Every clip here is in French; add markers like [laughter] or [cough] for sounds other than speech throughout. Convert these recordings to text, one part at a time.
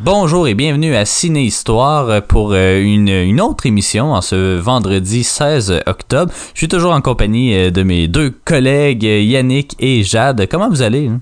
Bonjour et bienvenue à Ciné Histoire pour euh, une, une autre émission en ce vendredi 16 octobre. Je suis toujours en compagnie euh, de mes deux collègues euh, Yannick et Jade. Comment vous allez? hein?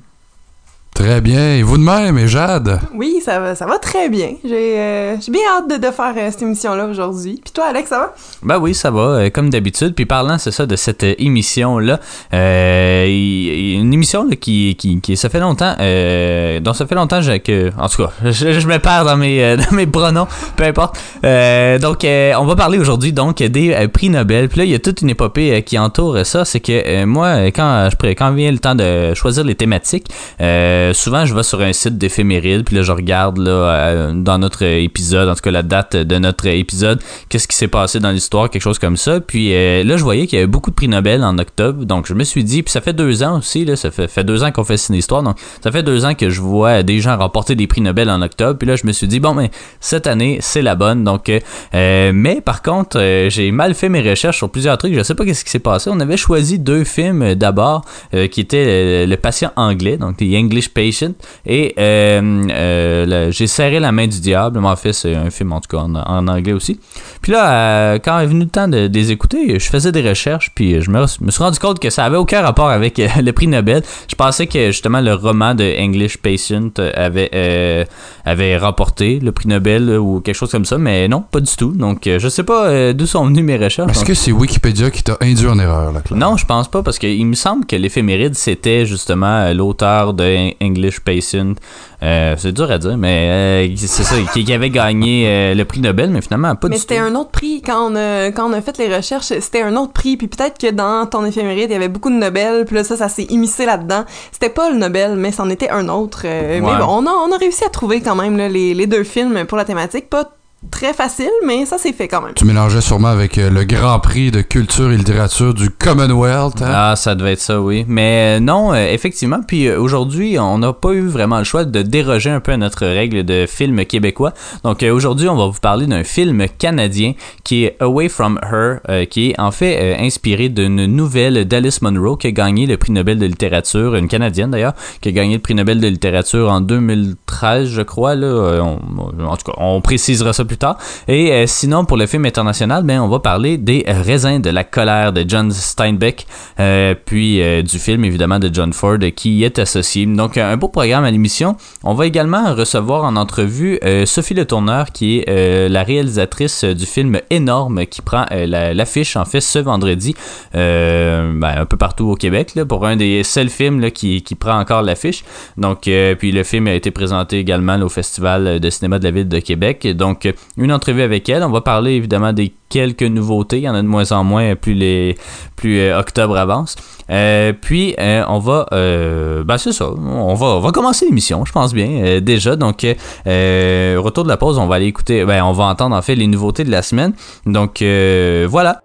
Très bien. Et vous de même, et Jade? Oui, ça va, ça va très bien. J'ai euh, j'ai bien hâte de, de faire euh, cette émission-là aujourd'hui. Puis toi, Alex, ça va? Ben oui, ça va, euh, comme d'habitude. Puis parlant, c'est ça, de cette euh, émission-là, euh, une émission là, qui, qui, qui, ça fait longtemps, euh, dont ça fait longtemps que, en tout cas, [laughs] je, je me perds dans mes, euh, [laughs] dans mes pronoms, peu importe. Euh, donc, euh, on va parler aujourd'hui donc des euh, prix Nobel. Puis là, il y a toute une épopée euh, qui entoure ça. C'est que euh, moi, quand je quand vient le temps de choisir les thématiques, euh, souvent je vais sur un site d'éphéméride, puis là je regarde là euh, dans notre épisode, en tout cas la date de notre épisode, qu'est-ce qui s'est passé dans l'histoire, quelque chose comme ça. Puis euh, là je voyais qu'il y avait beaucoup de prix Nobel en octobre, donc je me suis dit, puis ça fait deux ans aussi, là, ça fait, fait deux ans qu'on fait une histoire, donc ça fait deux ans que je vois des gens remporter des prix Nobel en octobre, puis là je me suis dit bon mais cette année c'est la bonne, donc euh, euh, mais par contre euh, j'ai mal fait mes recherches sur plusieurs trucs, je sais pas qu'est-ce qui s'est passé. On avait choisi deux films euh, d'abord euh, qui étaient euh, le patient anglais, donc The English Patient, et euh, euh, j'ai serré la main du diable. En fait, c'est un film en tout cas en, en anglais aussi. Puis là, euh, quand est venu le temps de, de les écouter, je faisais des recherches, puis je me, me suis rendu compte que ça avait aucun rapport avec le prix Nobel. Je pensais que justement le roman de English Patient avait euh, avait remporté le prix Nobel ou quelque chose comme ça, mais non, pas du tout. Donc, je sais pas euh, d'où sont venues mes recherches. Est-ce Donc, que c'est Wikipédia qui t'a induit en erreur, là, non, je pense pas parce qu'il me semble que l'éphéméride c'était justement l'auteur de English Patient. Euh, c'est dur à dire, mais euh, c'est ça, qui, qui avait gagné euh, le prix Nobel, mais finalement pas Mais du tout. c'était un autre prix. Quand on, a, quand on a fait les recherches, c'était un autre prix. Puis peut-être que dans ton éphéméride, il y avait beaucoup de Nobel. Puis là, ça, ça s'est immiscé là-dedans. C'était pas le Nobel, mais c'en était un autre. Ouais. Mais bon, on a, on a réussi à trouver quand même là, les, les deux films pour la thématique. Pas très facile, mais ça s'est fait quand même. Tu mélangeais sûrement avec euh, le Grand Prix de culture et littérature du Commonwealth, hein? Ah, ça devait être ça, oui. Mais euh, non, euh, effectivement. Puis euh, aujourd'hui, on n'a pas eu vraiment le choix de déroger un peu à notre règle de film québécois. Donc euh, aujourd'hui, on va vous parler d'un film canadien qui est Away from Her, euh, qui est en fait euh, inspiré d'une nouvelle d'Alice Munro qui a gagné le prix Nobel de littérature, une canadienne d'ailleurs, qui a gagné le prix Nobel de littérature en 2013, je crois. Là, Euh, on- en tout cas, on précisera ça plus tard. Et euh, sinon, pour le film international, ben, on va parler des raisins de la colère de John Steinbeck, euh, puis euh, du film évidemment de John Ford qui y est associé. Donc un beau programme à l'émission. On va également recevoir en entrevue Sophie Le Tourneur qui est la réalisatrice du film Énorme qui prend la- l'affiche en fait ce vendredi ben, un peu partout au Québec pour un des seuls films qui, qui prend encore l'affiche. Donc puis le film a été présenté également au Festival de cinéma de la ville de Québec. Donc une entrevue avec elle. On va parler évidemment des quelques nouveautés. Il y en a de moins en moins plus les plus euh, octobre avance. Euh, puis euh, on va euh, ben c'est ça. On va on va commencer l'émission, je pense bien euh, déjà. Donc euh, euh, retour de la pause, on va aller écouter. Ben on va entendre en fait les nouveautés de la semaine. Donc euh, voilà.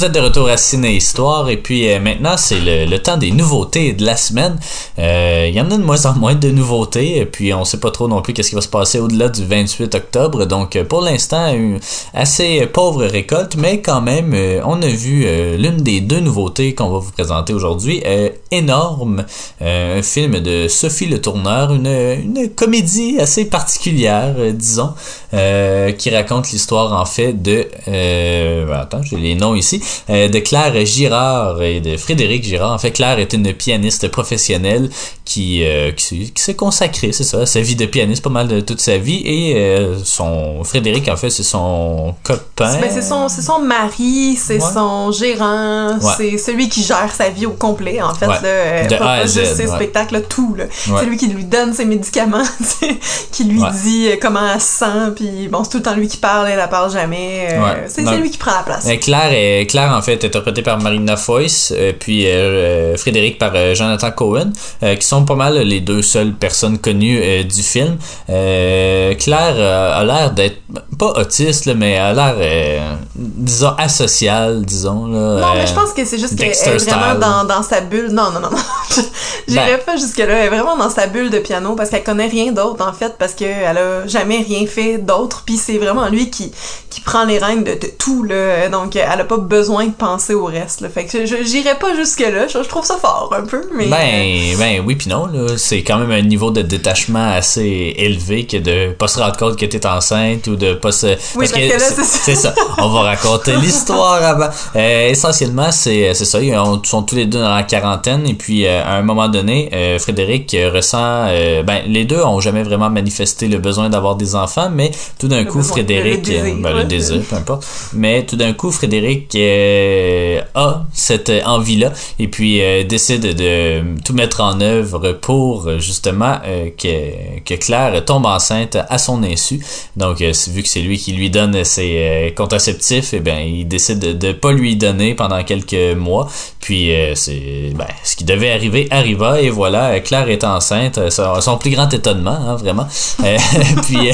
Vous êtes de retour à Ciné Histoire et puis euh, maintenant c'est le, temps des nouveautés de la semaine. Euh, Il y en a de moins en moins de nouveautés et puis on sait pas trop non plus qu'est-ce qui va se passer au-delà du 28 octobre. Donc euh, pour l'instant une assez pauvre récolte, mais quand même euh, on a vu euh, l'une des deux nouveautés qu'on va vous présenter aujourd'hui. Énorme, un film de Sophie Le Tourneur, une, une comédie assez particulière, disons, qui raconte l'histoire en fait de, attends, j'ai les noms ici, de Claire Girard et de Frédéric Girard. En fait, Claire est une pianiste professionnelle qui, euh, qui, s'est- qui s'est consacrée, c'est ça, sa vie de pianiste pas mal de toute sa vie et euh, son Frédéric en fait c'est son copain. Ben, c'est son, c'est son mari, c'est Ouais. son gérant, Ouais. c'est celui qui gère sa vie au complet, en fait. Ouais. Là, euh, De pas, A à Z, juste ses spectacles, là, tout. C'est lui qui lui donne ses médicaments, [laughs] qui lui dit comment elle se sent, puis bon, c'est tout le temps lui qui parle, elle, elle parle jamais. euh. C'est lui qui prend la place. Claire, est, Claire, en fait, est interprétée par Marina euh, puis Frédéric par Jonathan Cohen, qui sont pas mal les deux seules personnes connues euh, du film. Euh, Claire euh, a l'air d'être, pas autiste, là, mais a l'air, disons, asociale, disons. Là, Non, mais je pense que c'est juste qu'elle est vraiment dans, dans sa bulle. Non, non, non, non. [laughs] J'irais Ben. pas jusque-là. Elle est vraiment dans sa bulle de piano parce qu'elle connaît rien d'autre, en fait, parce qu'elle a jamais rien fait d'autre. Puis c'est vraiment lui qui, qui prend les rênes de, de tout, là. Donc elle a pas besoin de penser au reste, là. Fait que j'irais pas jusque-là. Je, je trouve ça fort, un peu, mais. Ben, ben oui puis non là, c'est quand même un niveau de détachement assez élevé que de pas se rendre compte que t'es enceinte ou de pas se Oui, parce que là, c'est ça. c'est ça. On va raconter [laughs] l'histoire avant. Euh, essentiellement, c'est c'est ça, ils ont- sont tous les deux dans la quarantaine et puis euh, à un moment donné, euh, Frédéric ressent ben les deux ont jamais vraiment manifesté le besoin d'avoir des enfants, mais tout d'un coup Frédéric le désir, ben, le désir, peu importe. Mais tout d'un coup Frédéric a cette envie-là et puis décide de tout mettre en œuvre pour euh, justement euh, que, que Claire tombe enceinte à son insu. Donc euh, vu que c'est lui qui lui donne ses contraceptifs, et ben il décide de, de pas lui donner pendant quelques mois. Puis c'est ben, ce qui devait arriver arriva et voilà, Claire est enceinte, son, son plus grand étonnement, hein, vraiment. [laughs] Puis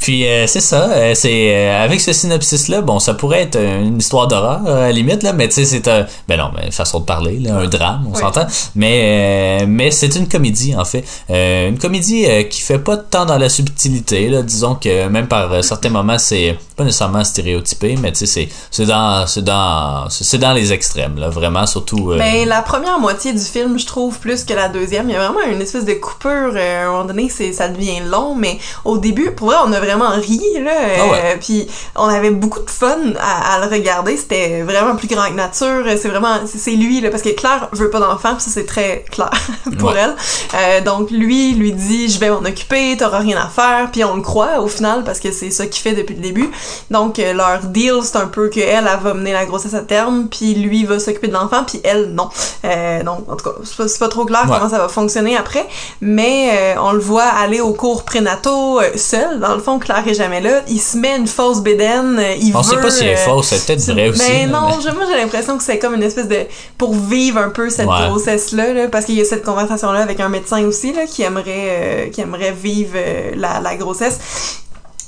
puis c'est ça, c'est avec ce synopsis là, bon ça pourrait être une histoire d'horreur à la limite là, mais tu sais c'est un ben non, mais façon de parler là, un drame, on Oui. s'entend. Mais mais c'est une comédie en fait, Euh, une comédie euh, qui fait pas tant dans la subtilité là, disons que même par euh, certains moments c'est pas nécessairement stéréotypé, mais tu sais c'est c'est dans c'est dans c'est dans les extrêmes là, vraiment surtout euh, Ben, la première moitié du film, je trouve, plus que la deuxième. Il y a vraiment une espèce de coupure. à un moment donné, c'est, ça devient long, mais au début, pour vrai, on a vraiment ri, là. Ah ouais. Puis on avait beaucoup de fun à, à le regarder. C'était vraiment plus grand que nature. C'est vraiment, c'est, c'est lui, là, parce que Claire veut pas d'enfant, puis ça, c'est très clair [laughs] pour Elle. Euh, donc, lui, lui dit, je vais m'en occuper, t'auras rien à faire, puis on le croit au final, parce que c'est ça qu'il fait depuis le début. Donc, euh, leur deal, c'est un peu que elle, elle va mener la grossesse à terme, puis lui va s'occuper de l'enfant, puis elle, non. Euh, donc, en tout cas, c'est pas, pas trop clair Ouais. comment ça va fonctionner après, mais euh, on le voit aller au cours prénataux seul. Dans le fond, Claire est jamais là. Il se met une fausse bédaine, il on veut... sait pas si elle est fausse, c'est peut-être vrai aussi. Ben non, mais- moi j'ai l'impression que c'est comme une espèce de pour vivre un peu cette Ouais. grossesse là, là, parce qu'il y a cette conversation avec un médecin aussi là qui aimerait euh, qui aimerait vivre euh, la grossesse.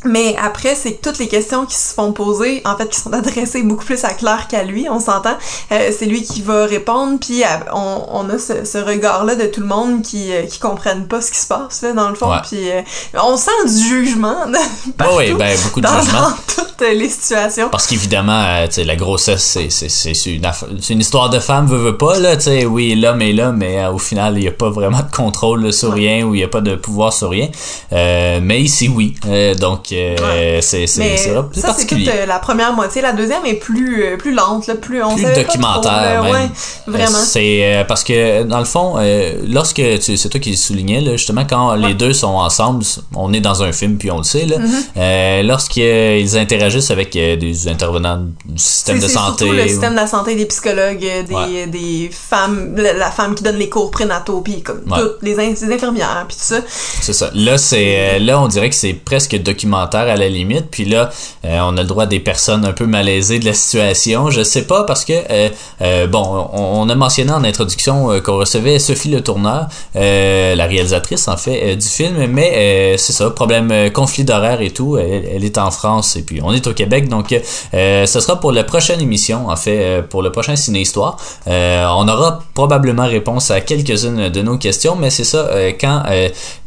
Mais après, c'est que toutes les questions qui se font poser, en fait, qui sont adressées beaucoup plus à Claire qu'à lui, on s'entend. Euh, c'est lui qui va répondre, puis euh, on, on a ce, ce regard-là de tout le monde qui, euh, qui comprennent pas ce qui se passe, là, dans le fond. Puis euh, on sent du jugement [laughs] de partout, oui, ben, beaucoup de dans, jugement. dans toutes les situations. Parce qu'évidemment, euh, la grossesse, c'est, c'est, c'est, c'est une, aff- c'est une histoire de femme, veut, veut pas, là, tu sais, oui, l'homme est là, mais au final, il n'y a pas vraiment de contrôle là, sur rien ou il n'y a pas de pouvoir sur rien. Mais ici, oui. Donc, c'est, ça, c'est toute euh, la première moitié. La deuxième est plus, euh, plus lente, là, plus on plus documentaire trop, là, même. ouais, vraiment. Euh, C'est parce que dans le fond, lorsque c'est toi qui le soulignais là, justement quand les deux sont ensemble, on est dans un film puis on le sait là. Mm-hmm. Lorsqu'ils interagissent avec des intervenants du système de santé, le système de la santé, des psychologues, des, Ouais. des femmes, la, femme qui donne les cours prénataux, puis comme toutes les, in- les infirmières, puis tout ça. c'est ça. Là c'est là on dirait que c'est presque documentaire à la limite. Puis là euh, on a le droit à des personnes un peu malaisées de la situation. Je sais pas parce que euh, euh, bon on, a mentionné en introduction qu'on recevait Sophie Le Tourneur, la réalisatrice en fait du film, mais c'est ça problème conflit d'horaire et tout. Elle, est en France et puis on est au Québec donc ce sera pour la prochaine émission en fait pour le prochain ciné histoire. On aura probablement réponse à quelques-unes de nos questions, mais c'est ça quand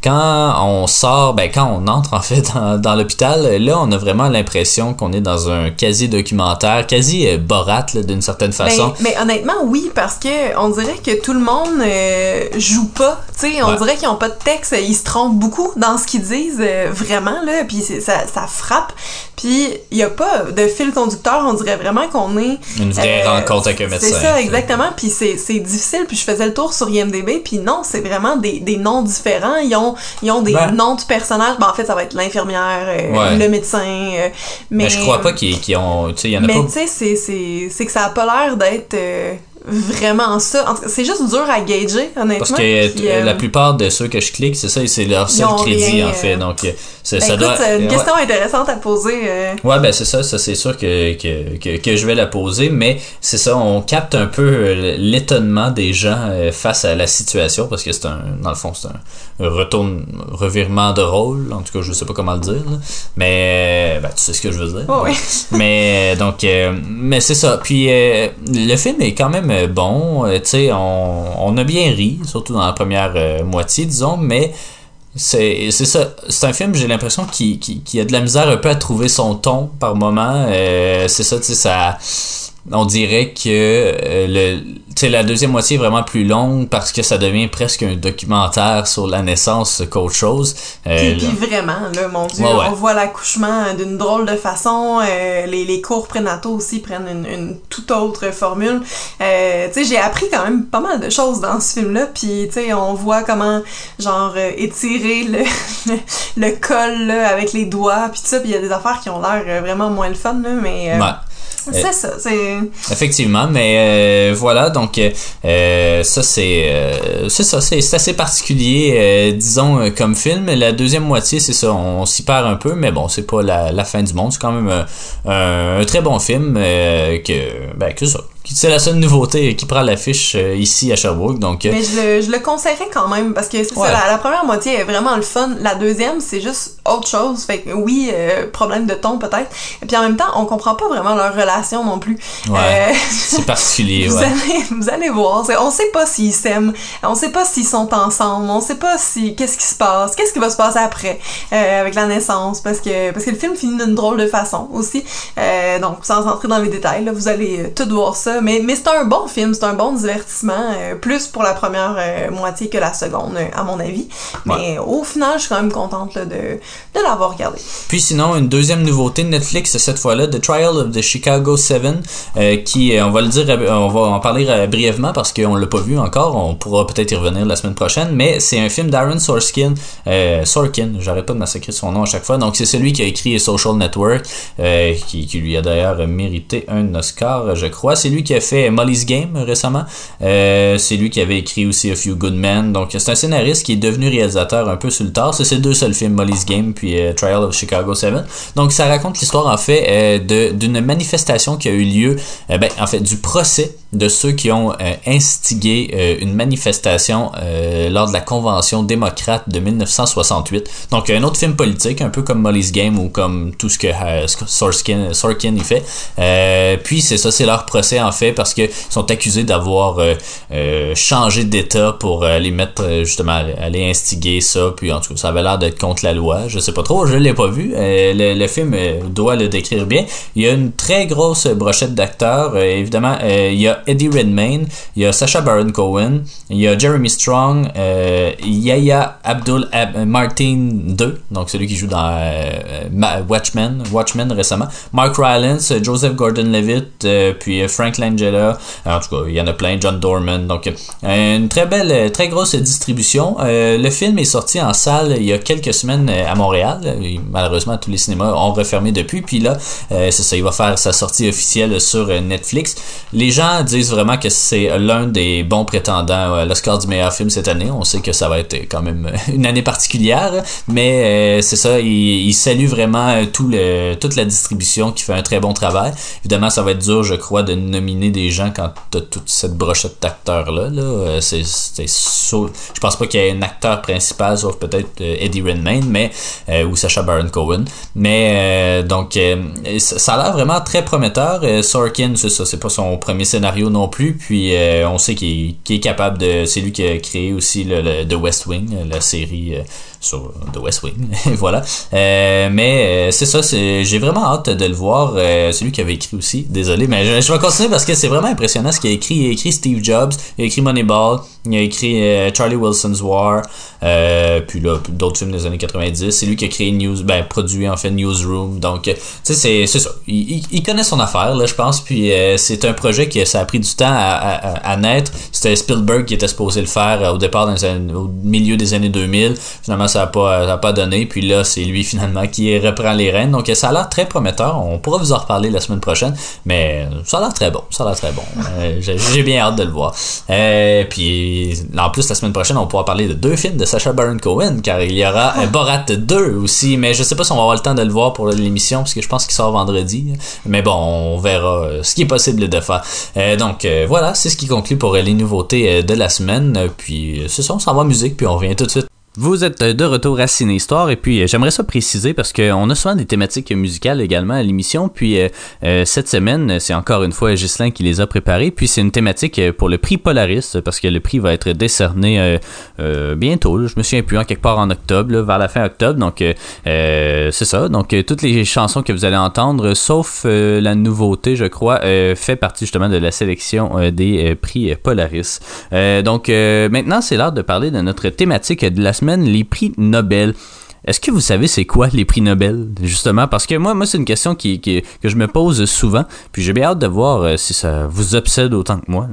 quand on sort, ben quand on entre en fait dans, dans l'hôpital, là on a vraiment l'impression qu'on est dans un quasi documentaire, quasi euh, Borat d'une certaine façon. Mais, mais honnêtement, oui, parce que on dirait que tout le monde euh, joue pas. Tu sais, on Ouais. dirait qu'ils ont pas de texte. Ils se trompent beaucoup dans ce qu'ils disent, euh, vraiment, là. Puis ça, ça frappe. Puis il y a pas de fil conducteur. On dirait vraiment qu'on est. Une vraie rencontre avec un médecin. C'est ça, exactement. Puis c'est difficile. Puis je faisais le tour sur IMDB. Puis non, c'est vraiment des, des noms différents. Ils ont, ils ont des Ben. noms de personnages. Ben, en fait, ça va être l'infirmière, euh, Ouais. le médecin. euh, mais, Mais, je crois pas qu'ils qu'ils ont, tu sais, il y en a mais pas. tu sais, c'est que ça a pas l'air d'être euh, vraiment ça. En tout cas, c'est juste dur à gager, honnêtement. Parce que Puis, euh, euh, la plupart de ceux que je clique, c'est ça, c'est leur seul crédit rien, en fait. euh, Donc ben, ça écoute, doit. c'est une ouais. question intéressante à poser. euh, Ouais, ben c'est ça, ça c'est sûr que, que, que, que je vais la poser, mais c'est ça, on capte un peu l'étonnement des gens face à la situation, parce que c'est un, dans le fond, c'est un retourne, revirement de rôle, en tout cas, je sais pas comment le dire, là. mais ben, tu sais ce que je veux dire. Mais donc, euh, mais c'est ça. Puis le film est quand même euh, bon. Euh, tu sais, on, a bien ri, surtout dans la première euh, moitié, disons, mais c'est ça. C'est un film, j'ai l'impression, qui, qui, a de la misère un peu à trouver son ton par moment. C'est ça, tu sais, ça. On dirait que le, sais, la deuxième moitié est vraiment plus longue parce que ça devient presque un documentaire sur la naissance qu'autre chose. Euh, Puis, puis vraiment, là, mon Dieu, Ouais, ouais. on voit l'accouchement d'une drôle de façon. euh, les, les cours prénataux aussi prennent une, une toute autre formule. Euh, tu sais, j'ai appris quand même pas mal de choses dans ce film-là. Puis, tu sais, on voit comment, genre, euh, étirer [laughs] le, col là, avec les doigts, puis tout ça. Puis il y a des affaires qui ont l'air euh, vraiment moins le fun, là, mais... euh, ouais. C'est ça, c'est... Effectivement, mais euh, voilà, donc euh, euh, ça c'est euh, c'est ça, c'est assez particulier, disons comme film. La deuxième moitié, c'est ça, on s'y perd un peu, mais bon, c'est pas la, la fin du monde. C'est quand même un, un très bon film que ben que ça, c'est la seule nouveauté qui prend l'affiche euh, ici à Sherbrooke. Donc euh, Mais je le, je le conseillerais quand même parce que c'est Ouais. ça, la, la première moitié est vraiment le fun. La deuxième, c'est juste autre chose. Fait que oui, euh, problème de ton peut-être. Et puis en même temps, on comprend pas vraiment leur relation non plus. Ouais. Euh, [laughs] c'est particulier, vous, ouais. allez, vous allez voir. On sait pas s'ils s'aiment. On sait pas s'ils sont ensemble. On sait pas si qu'est-ce qui se passe. Qu'est-ce qui va se passer après euh, avec la naissance? Parce que, parce que le film finit d'une drôle de façon aussi. Donc, sans entrer dans les détails, là, vous allez tout voir ça. Mais, mais c'est un bon film. C'est un bon divertissement. euh, plus pour la première euh, moitié que la seconde, euh, à mon avis. Mais au final, je suis quand même contente là, de, de l'avoir regardé. Puis sinon, une deuxième nouveauté de Netflix, cette fois-là, The Trial of the Chicago 7, euh, qui, on va le dire, on va en parler brièvement parce qu'on l'a pas vu encore, on pourra peut-être y revenir la semaine prochaine, mais c'est un film d'Aaron Sorkin, Sorkin, j'arrête pas de massacrer son nom à chaque fois, donc c'est celui qui a écrit Social Network, qui, qui lui a d'ailleurs mérité un Oscar, je crois. C'est lui qui a fait Molly's Game euh, récemment, euh, c'est lui qui avait écrit aussi A Few Good Men, donc c'est un scénariste qui est devenu réalisateur un peu sur le tard, c'est ses deux seuls films, Molly's Game puis euh, Trial of Chicago 7. Donc ça raconte l'histoire en fait d'une manifestation qui a eu lieu, ben, en fait du procès de ceux qui ont euh, instigé euh, une manifestation euh, lors de la Convention démocrate de 1968. Donc un autre film politique, un peu comme Molly's Game ou comme tout ce que euh, Sorkin, Sorkin y fait. Puis c'est ça, c'est leur procès en fait parce qu'ils sont accusés d'avoir changé d'État pour les mettre justement aller- instiguer ça. Puis en tout cas, ça avait l'air d'être contre la loi. Je sais pas trop, je l'ai pas vu. Le, film doit le décrire bien. Il y a une très grosse brochette d'acteurs. Évidemment, il y a Eddie Redmayne, il y a Sacha Baron Cohen, il y a Jeremy Strong, euh, Yahya Abdul Ab- Martin 2, donc celui qui joue dans euh, Ma- Watchmen, Watchmen récemment, Mark Rylance, euh, Joseph Gordon-Levitt, euh, puis euh, Frank Langella. En tout cas, il y en a plein, John Dorman. Donc, euh, une très belle, euh, très grosse distribution. Euh, le film est sorti en salle il y a quelques semaines euh, à Montréal. Malheureusement, tous les cinémas ont refermé depuis. Puis là, euh, c'est ça, il va faire sa sortie officielle sur euh, Netflix. Les gens disent vraiment que c'est l'un des bons prétendants à l'Oscar du meilleur film cette année. On sait que ça va être quand même [laughs] une année particulière, mais euh, c'est ça, il, il salue vraiment euh, tout le, toute la distribution qui fait un très bon travail. Évidemment, ça va être dur, je crois, de nominer des gens quand t'as toute cette brochette d'acteurs-là. Là. Euh, C'est, je pense pas qu'il y ait un acteur principal, sauf peut-être Eddie Redmayne, mais ou Sacha Baron Cohen. Mais donc, ça a l'air vraiment très prometteur. Sorkin, c'est ça, c'est pas son premier scénario non plus. Puis euh, on sait qu'il, est capable de. C'est lui qui a créé aussi le, le- The West Wing, la série euh, sur The West Wing. [laughs] voilà. Euh, mais euh, c'est ça, j'ai vraiment hâte de le voir. Euh, c'est lui qui avait écrit aussi. Désolé, mais je, vais continuer parce que c'est vraiment impressionnant ce qu'il a écrit. Il a écrit Steve Jobs, il a écrit Moneyball, il a écrit Charlie Wilson's War, puis là, d'autres films des années 90. C'est lui qui a créé News, ben, produit en fait Newsroom. Donc, tu sais, c'est, ça. Il, connaît son affaire, là, je pense. Puis c'est un projet qui ça a pris du temps à, naître. C'était Spielberg qui était supposé le faire au départ, dans au milieu des années 2000. Finalement, ça a pas, ça a pas donné. Puis là, c'est lui finalement qui reprend les rênes. Donc, ça a l'air très prometteur. On pourra vous en reparler la semaine prochaine. Mais ça a l'air très bon. Ça a l'air très bon. Euh, [laughs] j'ai, bien hâte de le voir. Euh, puis en plus, la semaine prochaine, on pourra parler de deux films de Sacha Baron Cohen, car il y aura euh, Borat 2 aussi. Mais je sais pas si on va avoir le temps de le voir pour l'émission, parce que je pense qu'il sort vendredi. Mais bon, on verra ce qui est possible de faire. Euh, donc voilà, c'est ce qui conclut pour les nouveautés de la semaine. Puis c'est ça, on s'en va en musique, puis on revient tout de suite. Vous êtes de retour à Ciné Histoire et puis euh, j'aimerais ça préciser parce qu'on a souvent des thématiques musicales également à l'émission. Puis euh, euh, cette semaine, c'est encore une fois Ghislain qui les a préparées. Puis c'est une thématique euh, pour le prix Polaris parce que le prix va être décerné euh, euh, bientôt. je me souviens plus, quelque part en octobre, vers la fin octobre. Donc euh, euh, c'est ça. Donc euh, toutes les chansons que vous allez entendre, sauf euh, la nouveauté, je crois, euh, fait partie justement de la sélection euh, des euh, prix euh, Polaris. Euh, donc euh, maintenant, c'est l'heure de parler de notre thématique de la les prix Nobel. Est-ce que vous savez c'est quoi les prix Nobel justement? Parce que moi moi c'est une question qui, que je me pose souvent puis j'ai bien hâte de voir euh, si ça vous obsède autant que moi.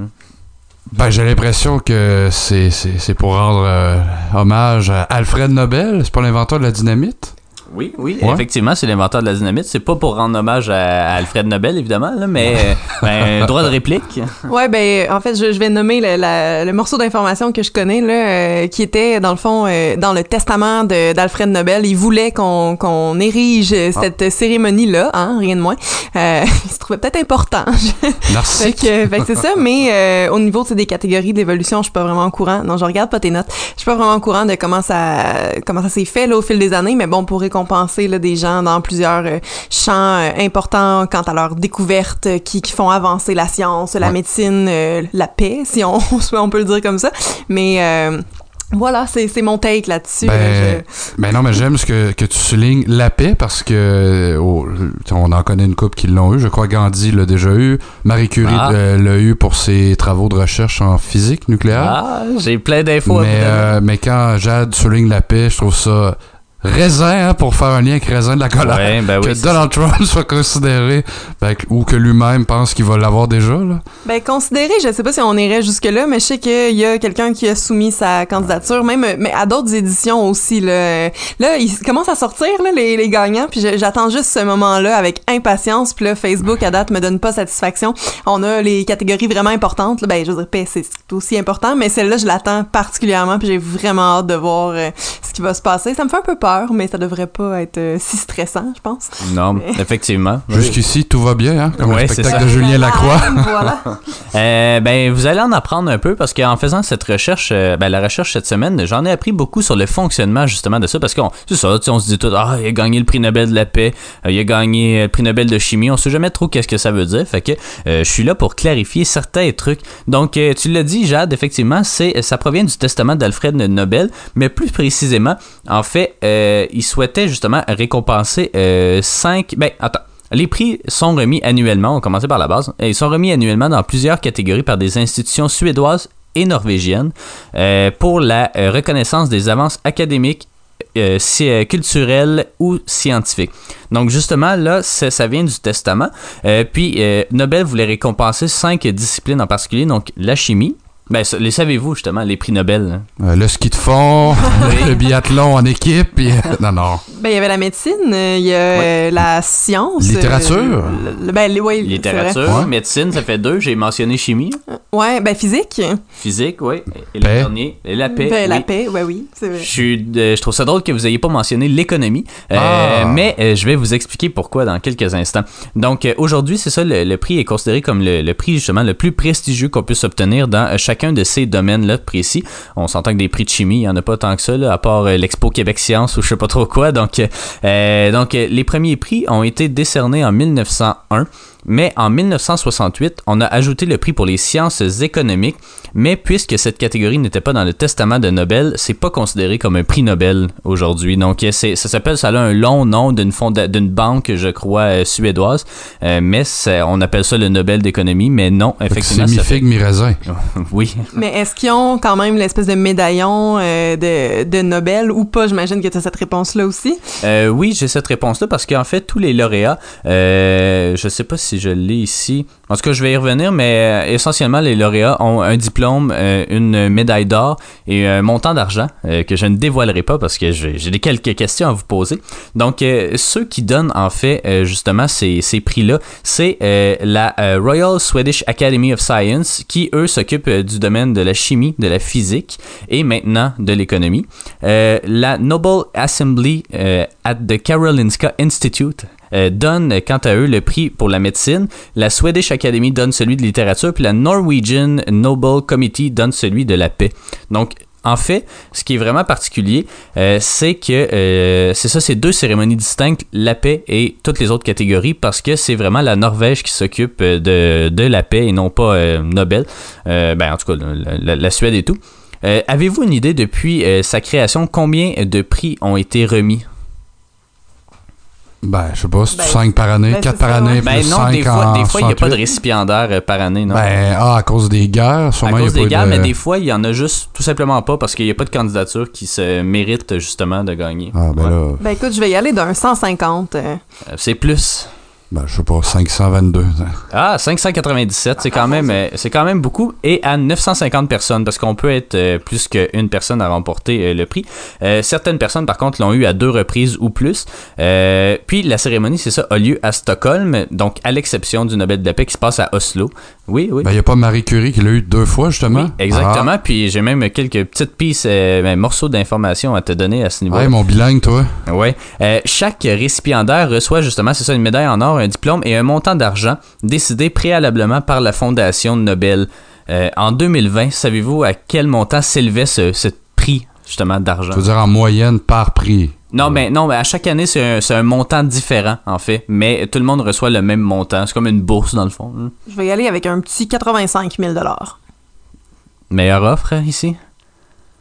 Ben, j'ai l'impression que c'est pour rendre euh, hommage à Alfred Nobel. C'est pas l'inventeur de la dynamite? Oui, oui, Ouais. effectivement, c'est l'inventeur de la dynamite. C'est pas pour rendre hommage à, Alfred Nobel, évidemment, là, mais [laughs] ben, droit de réplique. Ouais, ben, en fait, je, je vais nommer le, la- le morceau d'information que je connais, là, euh, qui était, dans le fond, euh, dans le testament d'Alfred Nobel. Il voulait qu'on qu'on érige cette cérémonie-là, hein, rien de moins. Euh, [laughs] il se trouvait peut-être important. [laughs] fait que, fait que c'est ça, mais euh, au niveau des catégories d'évolution, je suis pas vraiment au courant. Non, je regarde pas tes notes. Je suis pas vraiment au courant de comment ça comment ça s'est fait là, au fil des années, mais bon, pour récompenser là, des gens dans plusieurs euh, champs euh, importants quant à leur découverte euh, qui, qui font avancer la science, la Ouais. médecine, euh, la paix, [laughs] si on, [laughs] on peut le dire comme ça. Mais euh, voilà, c'est mon take là-dessus. là. Ben, Je- ben non, mais j'aime ce que, que tu soulignes la paix parce que oh, on en connaît une couple qui l'ont eu. Je crois Gandhi l'a déjà eu. Marie Curie Ah. l'a eu pour ses travaux de recherche en physique nucléaire. Ah, j'ai plein d'infos. à mais, euh, mais quand Jade souligne la paix, je trouve ça raisin hein, pour faire un lien avec raisin de la colère. Ouais, ben oui, que Donald Trump [laughs] soit considéré ben, ou que lui-même pense qu'il va l'avoir déjà. Là. Ben, considéré, je sais pas si on irait jusque-là, mais je sais qu'il y a quelqu'un qui a soumis sa candidature, même, mais à d'autres éditions aussi, là. Là, ils commencent à sortir, là, les, les gagnants, puis j'attends juste ce moment-là avec impatience, puis là, Facebook, à date, me donne pas satisfaction. On a les catégories vraiment importantes, là. ben, je veux dire, c'est aussi important, mais celle-là, je l'attends particulièrement, puis j'ai vraiment hâte de voir euh, ce qui va se passer. Ça me fait un peu peur, peur, mais ça devrait pas être euh, si stressant, je pense. Non, [laughs] effectivement. Jusqu'ici, tout va bien, hein? Comme Ouais, le spectacle de Julien Lacroix. [laughs] voilà. Euh, ben, vous allez en apprendre un peu parce qu'en faisant cette recherche, euh, ben, la recherche cette semaine, j'en ai appris beaucoup sur le fonctionnement justement de ça parce qu'on, c'est ça, on se dit tout, ah, il a gagné le prix Nobel de la paix, euh, il a gagné le prix Nobel de chimie, on sait jamais trop qu'est-ce que ça veut dire, fait que euh, je suis là pour clarifier certains trucs. Donc, euh, tu l'as dit, Jade, effectivement, c'est, ça provient du testament d'Alfred Nobel, mais plus précisément, en fait, euh, il souhaitait justement récompenser euh, cinq, ben, attends. Les prix sont remis annuellement, on commencer par la base, et ils sont remis annuellement dans plusieurs catégories par des institutions suédoises et norvégiennes euh, pour la euh, reconnaissance des avances académiques, euh, euh, culturelles ou scientifiques. Donc justement, là, ça, vient du testament. Euh, puis euh, Nobel voulait récompenser cinq disciplines en particulier, donc la chimie. Ben, les savez-vous justement, les prix Nobel? hein? Euh, le ski de fond, [laughs] le biathlon en équipe. puis- non, non. Ben, il y avait la médecine, euh, il y a euh, la science. Littérature? euh, le- ben, les- ouais, Littérature, Ouais. médecine, ça fait deux. J'ai mentionné chimie. Ouais, ben, physique. physique, oui. Et Paix. le dernier, et la paix. Ben, la paix, ouais, oui, c'est vrai. Je, suis de- je trouve ça drôle que vous ayez pas mentionné l'économie, Euh, Ah. mais euh, je vais vous expliquer pourquoi dans quelques instants. Donc euh, aujourd'hui, c'est ça, le, le prix est considéré comme le, le prix justement le plus prestigieux qu'on puisse obtenir dans euh, chacun de ces domaines-là précis. On s'entend que des prix de chimie, il y en a pas tant que ça, à part euh, l'Expo Québec Science ou je sais pas trop quoi. Donc, euh, donc euh, les premiers prix ont été décernés en 1901. Mais en 1968, on a ajouté le prix pour les sciences économiques, mais puisque cette catégorie n'était pas dans le testament de Nobel, c'est pas considéré comme un prix Nobel aujourd'hui. Donc euh, c'est- ça s'appelle, ça a un long nom d'une d'une banque, je crois, euh, suédoise, Euh, mais c'est- on appelle ça le Nobel d'économie, mais non, C'est effectivement, ça fait... mi-figue, mi-raisin. [laughs] Oui. Mais est-ce qu'ils ont quand même l'espèce de médaillon euh, de, de Nobel ou pas? J'imagine que tu as cette réponse-là aussi. Euh, oui, j'ai cette réponse-là parce qu'en fait, tous les lauréats, euh, je sais pas si je l'ai ici. En tout cas, je vais y revenir, mais euh, essentiellement, les lauréats ont un diplôme, euh, une médaille d'or et un montant d'argent euh, que je ne dévoilerai pas parce que j'ai des quelques questions à vous poser. Donc, ceux qui donnent en fait justement ces, ces prix-là, c'est la Royal Swedish Academy of Science qui, eux, s'occupent du domaine de la chimie, de la physique et maintenant de l'économie. La Noble Assembly at the Karolinska Institute euh, donne, euh, quant à eux, le prix pour la médecine. La Swedish Academy donne celui de littérature, puis la Norwegian Nobel Committee donne celui de la paix. Donc, en fait, ce qui est vraiment particulier, euh, c'est que c'est ça, c'est deux cérémonies distinctes, la paix et toutes les autres catégories, parce que c'est vraiment la Norvège qui s'occupe de, de la paix et non pas Nobel. Ben, en tout cas, la, Suède et tout. Avez-vous une idée depuis sa création combien de prix ont été remis? Ben, je sais pas, c'est Ben, 5 par année, ben, 4 c'est par année, ouais. plus Ben non, 5 des fois, en des fois il n'y a pas de 68. récipiendaire euh, par année, non? Ben, ah, à cause des guerres, à sûrement, il cause n'y a des pas gars, de... mais des fois, il y en a juste tout simplement pas parce qu'il n'y a pas de candidature qui se mérite justement de gagner. Ah, ben Ouais. là, Ben écoute, je vais y aller d'un 150. euh. Euh, C'est plus. Ben, je sais pas, 522. Ah, 597, c'est quand même euh, c'est quand même beaucoup et à 950 personnes parce qu'on peut être euh, plus qu'une personne à remporter euh, le prix. Certaines personnes par contre l'ont eu à deux reprises ou plus. Puis la cérémonie, c'est ça, a lieu à Stockholm, donc à l'exception du Nobel de paix qui se passe à Oslo. Oui, oui. Ben, il n'y a pas Marie Curie qui l'a eu deux fois, justement. Oui, exactement. Puis j'ai même quelques petites pistes, euh, ben, morceaux d'informations à te donner à ce Ah. niveau. Ouais, mon bilingue, toi. Ouais. Euh, chaque récipiendaire reçoit justement, c'est ça, une médaille en or, un diplôme et un montant d'argent décidé préalablement par la Fondation Nobel. Euh, en 2020, savez-vous à quel montant s'élevait ce, ce prix justement d'argent? Je veux dire, en moyenne, par prix. Non, mais non, mais à chaque année, c'est un, c'est un montant différent, en fait. Mais tout le monde reçoit le même montant. C'est comme une bourse, dans le fond. hein. Je vais y aller avec un petit 85 000 Meilleure offre, hein, ici?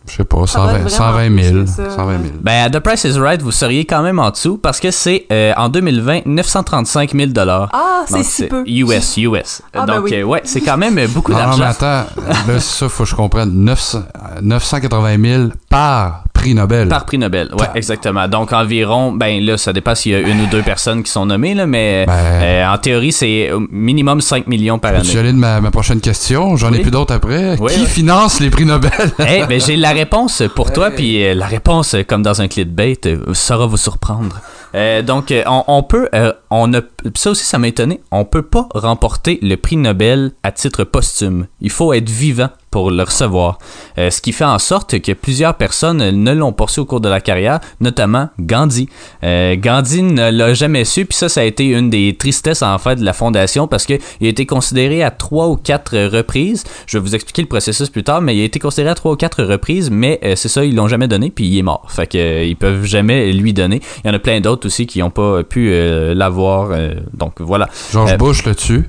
Je sais pas, Ça va 120, être 120 vraiment 000. plus que ça. 120 000. Ben, à The Price is Right, vous seriez quand même en dessous parce que c'est euh, en 2020 935 000 Ah, c'est Donc, si peu. US, US. Ah, ben Donc, oui. euh, ouais, c'est quand même euh, beaucoup Non, non, mais d'argent. attends, là, c'est ça, faut que je comprenne. 900 980 000 par prix Nobel. Par prix Nobel, ouais, exactement. Donc environ, ben là, ça dépend s'il y a une ou deux personnes qui sont nommées, là, mais Ben. euh, en théorie, c'est au minimum 5 millions par année. aller de ma, ma prochaine question? J'en ai Oui. plus d'autres après. Oui, Qui oui. finance les prix Nobel? [laughs] Eh, ben j'ai la réponse pour toi, puis euh, la réponse, euh, comme dans un clip bait, euh, saura vous surprendre. Euh, donc, euh, on, on peut, euh, on a, ça aussi, ça m'a étonné. On peut pas remporter le prix Nobel à titre posthume. Il faut être vivant pour le recevoir. Euh, ce qui fait en sorte que plusieurs personnes ne l'ont su au cours de la carrière, notamment Gandhi. Euh, Gandhi ne l'a jamais su, puis ça, ça a été une des tristesses en fait de la fondation parce que il a été considéré à trois ou quatre reprises. Je vais vous expliquer le processus plus tard, mais il a été considéré à trois ou quatre reprises, mais euh, c'est ça, ils l'ont jamais donné, puis il est mort. Fait que ils peuvent jamais lui donner. Il y en a plein d'autres aussi qui n'ont pas pu l'avoir. donc voilà. George Bush là-dessus.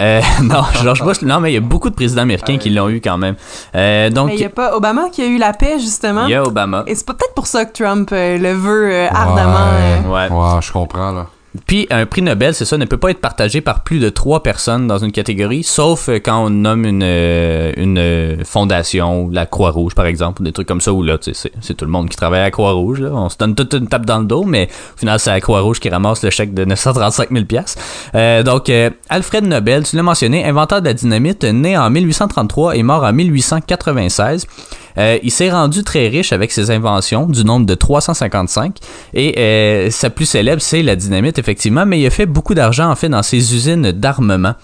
Euh, [laughs] non, George Bush, non, mais il y a beaucoup de présidents américains qui l'ont eu quand même. Euh, donc, Mais il y a pas Obama qui a eu la paix, justement? il y a Obama. Et c'est peut-être pour ça que Trump euh, le veut euh, ardemment. euh. Ouais. Ouais, je comprends, là. Puis un prix Nobel, c'est ça, ne peut pas être partagé par plus de trois personnes dans une catégorie, sauf euh, quand on nomme une, euh, une euh, fondation, la Croix-Rouge par exemple, des trucs comme ça, où là, c'est tout le monde qui travaille à la Croix-Rouge. On se donne toute une tape dans le dos, mais au final, c'est la Croix-Rouge qui ramasse le chèque de 935 000 euh, Donc, euh, Alfred Nobel, tu l'as mentionné, inventeur de la dynamite, né en 1833 et mort en 1896. Euh, il s'est rendu très riche avec ses inventions, du nombre de 355. Et euh, sa plus célèbre, c'est la dynamite, effectivement, mais il a fait beaucoup d'argent, en fait, dans ses usines d'armement.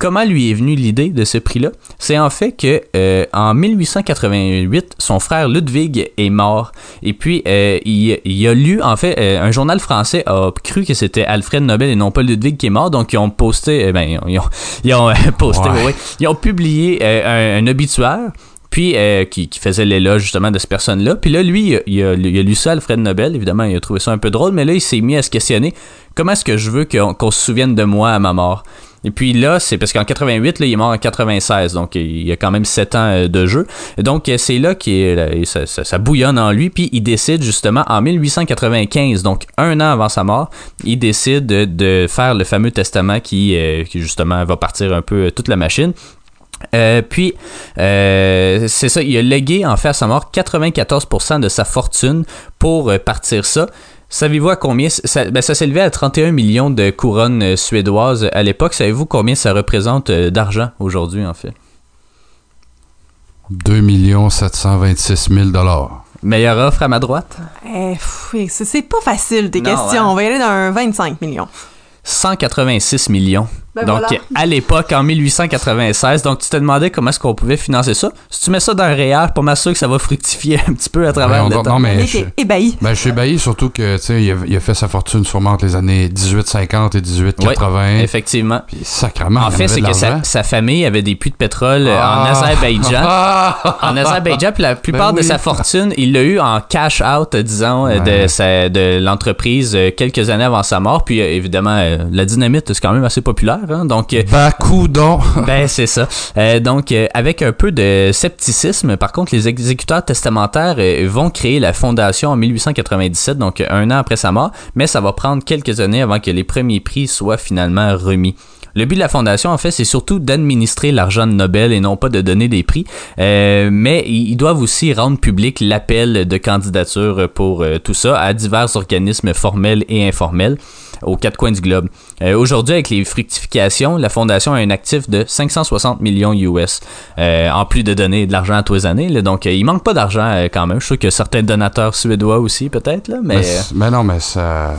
Comment lui est venue l'idée de ce prix-là? C'est en fait que euh, en 1888, son frère Ludwig est mort. Et puis, euh, il, il a lu, en fait, euh, un journal français a cru que c'était Alfred Nobel et non pas Ludwig qui est mort. Donc, ils ont posté, eh ben, ils ont, ils ont, ils ont, euh, posté, Ouais. ils ont publié un, un obituaire puis euh, qui, faisait l'éloge justement de cette personne-là. Puis là, lui, il a, lu ça, Alfred Nobel, évidemment, il a trouvé ça un peu drôle, mais là, il s'est mis à se questionner comment est-ce que je veux qu'on se souvienne de moi à ma mort? Et puis là, c'est parce qu'en 88, là, il est mort en 96, donc il y a quand même 7 ans euh, de jeu. Donc euh, c'est là que ça, bouillonne en lui, puis il décide justement en 1895, donc un an avant sa mort, il décide de, faire le fameux testament qui justement va partir un peu toute la machine. Euh, puis, euh, c'est ça, il a légué en fait à sa mort 94% de sa fortune pour euh, partir ça. Savez-vous à combien ça, ben, ça s'élevait à 31 millions de couronnes suédoises à l'époque. Savez-vous combien ça représente d'argent aujourd'hui en fait? 2 726 000 dollars. Meilleure offre à ma droite? Eh, c'est c'est pas facile tes Non, questions. hein? On va y aller dans un 25 millions. 186 millions. Ben donc, voilà. à l'époque, en 1896, donc tu te demandais comment est-ce qu'on pouvait financer ça. Si tu mets ça dans un réel, pour m'assurer que ça va fructifier [laughs] un petit peu à travers Ouais, le on- temps. non, mais Il je, était ébahi. ben, je suis ébahi, surtout que, tu sais, il, a- il a fait sa fortune sûrement entre les années 1850 et 1880. Effectivement. Puis, sacrement, En fait, c'est que sa, famille avait des puits de pétrole euh, en Ah. Azerbaïdjan. Ah! [laughs] en Azerbaïdjan, puis la plupart Ben de sa fortune, il l'a eu en cash out, disons, euh, de, Ouais. sa- de l'entreprise euh, quelques années avant sa mort. Puis évidemment, la dynamite, c'est quand même assez populaire. Hein? donc, euh, [laughs] ben c'est ça. Euh, donc, euh, avec un peu de scepticisme, par contre, les exécuteurs testamentaires euh, vont créer la fondation en 1897, donc un an après sa mort, mais ça va prendre quelques années avant que les premiers prix soient finalement remis. Le but de la fondation, en fait, c'est surtout d'administrer l'argent de Nobel et non pas de donner des prix. Euh, mais ils ils doivent aussi rendre public l'appel de candidature pour euh, tout ça à divers organismes formels et informels aux quatre coins du globe. Euh, Aujourd'hui, avec les fructifications, la fondation a un actif de 560 millions US, euh, en plus de donner de l'argent à tous les années. là. donc, euh, il manque pas d'argent quand même. Je suis sûr que certains donateurs suédois aussi, peut-être, mais... Mais, mais non, mais ça.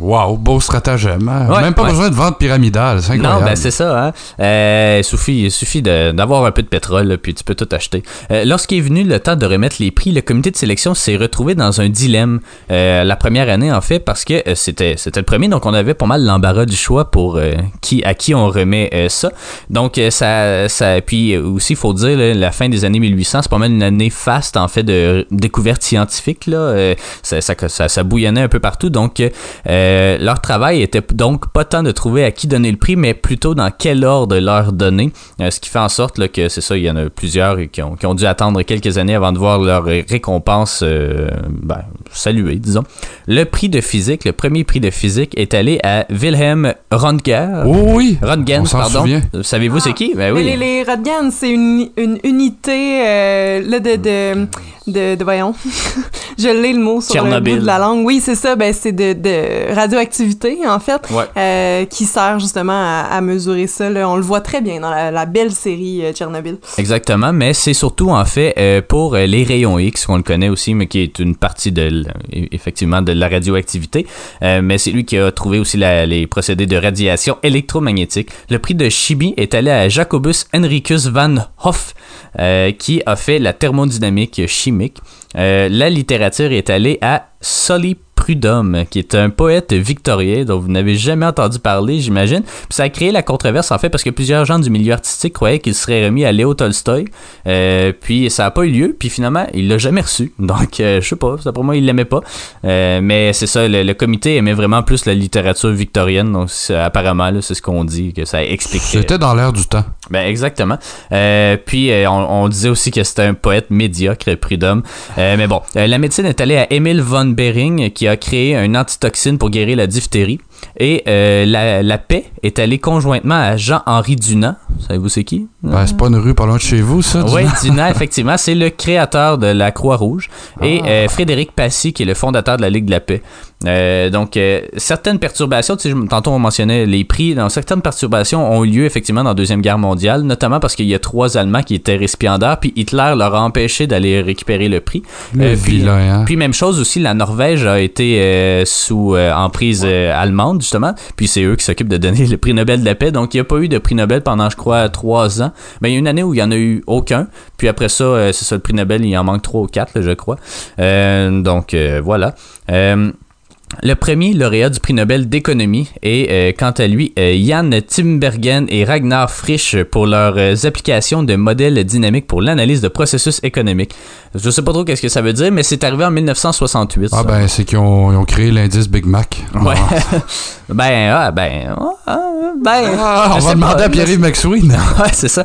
Waouh, beau stratagème. hein. Ouais, Même pas ouais. besoin de vente pyramidale. C'est incroyable. Non, ben c'est ça. Hein? Il suffit, il suffit d'avoir un peu de pétrole, là, puis tu peux tout acheter. Lorsqu'il est venu le temps de remettre les prix, le comité de sélection s'est retrouvé dans un dilemme la première année, en fait, parce que c'était c'était le premier, donc on avait pas mal l'embarras du choix pour euh, qui à qui on remet euh, ça. Donc euh, ça, ça, puis aussi, il faut dire, la fin des années 1800, c'est pas mal une année faste en fait de découverte scientifique. Là, ça, ça, ça, bouillonnait un peu partout. Donc leur travail était donc pas tant de trouver à qui donner le prix, mais plutôt dans quel ordre leur donner. Ce qui fait en sorte que c'est ça, il y en a plusieurs qui ont, qui ont dû attendre quelques années avant de voir leur récompense ben, saluée, disons. Le prix de physique, le premier prix de physique est allé à Wilhelm Röntgen. Oh oui. Röntgen, pardon. souvient. Savez-vous c'est qui? Ben Mais oui. les, les Röntgen, c'est une, une unité euh, là, de, de de, de voyons, [laughs] je l'ai le mot sur Tchernobyl. le bout de la langue. Oui, c'est ça. Ben, c'est de, de radioactivité, en fait, Ouais. euh, qui sert justement à, à mesurer ça. Là. On le voit très bien dans la, la belle série euh, Tchernobyl. Exactement, mais c'est surtout en fait euh, pour les rayons X qu'on le connaît aussi, mais qui est une partie de effectivement de la radioactivité. Euh, mais c'est lui qui a trouvé aussi la- les procédés de radiation électromagnétique. Le prix de chimie est allé à Jacobus Henricus van Hoff, euh, qui a fait la thermodynamique chimique. Euh, la littérature est allée à Sully Prudhomme, qui est un poète victorien dont vous n'avez jamais entendu parler, j'imagine. Puis ça a créé la controverse, en fait, parce que plusieurs gens du milieu artistique croyaient qu'il serait remis à Léo Tolstoï. Euh, puis ça n'a pas eu lieu, puis finalement, il l'a jamais reçu. [laughs] Donc, euh, je sais pas, ça, pour moi, il l'aimait pas. Euh, mais c'est ça, le, le comité aimait vraiment plus la littérature victorienne. Donc, apparemment, c'est ce qu'on dit, que ça explique. C'était dans l'air du temps. Ben exactement. Euh, puis euh, on, disait aussi que c'était un poète médiocre, Prudhomme. Euh, mais bon, euh, la médecine est allée à Emil von Behring qui a créé un antitoxine pour guérir la diphtérie. Et euh, la, la paix est allée conjointement à Jean-Henri Dunant. Savez-vous c'est qui? Ben, c'est pas une rue pas loin de chez vous, ça? Oui, Dunant, [laughs] effectivement, c'est le créateur de la Croix-Rouge et euh, Frédéric Passy, qui est le fondateur de la Ligue de la paix. Euh, donc, certaines perturbations, tu sais, tantôt on mentionnait les prix, donc certaines perturbations ont eu lieu effectivement dans la Deuxième Guerre mondiale, notamment parce qu'il y a trois Allemands qui étaient récipiendaires, puis Hitler leur a empêché d'aller récupérer le prix. Le puis- vilain, hein? puis même chose aussi, la Norvège a été sous emprise euh, justement. Puis c'est eux qui s'occupent de donner le prix Nobel de la paix. Donc il n'y a pas eu de prix Nobel pendant je crois trois ans. Ben il y a une année où il y en a eu aucun. Puis après ça, euh, c'est ça le prix Nobel, il en manque trois ou quatre, je crois. Euh, donc euh, voilà. Le premier lauréat du prix Nobel d'économie est, euh, quant à lui, euh, Jan Timbergen et Ragnar Frisch pour leurs euh, applications de modèles dynamiques pour l'analyse de processus économiques. Je sais pas trop qu'est-ce que ça veut dire, mais c'est arrivé en 1968. Ah ça. ben, c'est qu'ils ont, créé l'indice Big Mac. Ouais. [laughs] ben, ah, ben, ah, ben. Ah, on va sais demander pas, à Pierre-Yves McSween. [laughs] Ouais, c'est ça.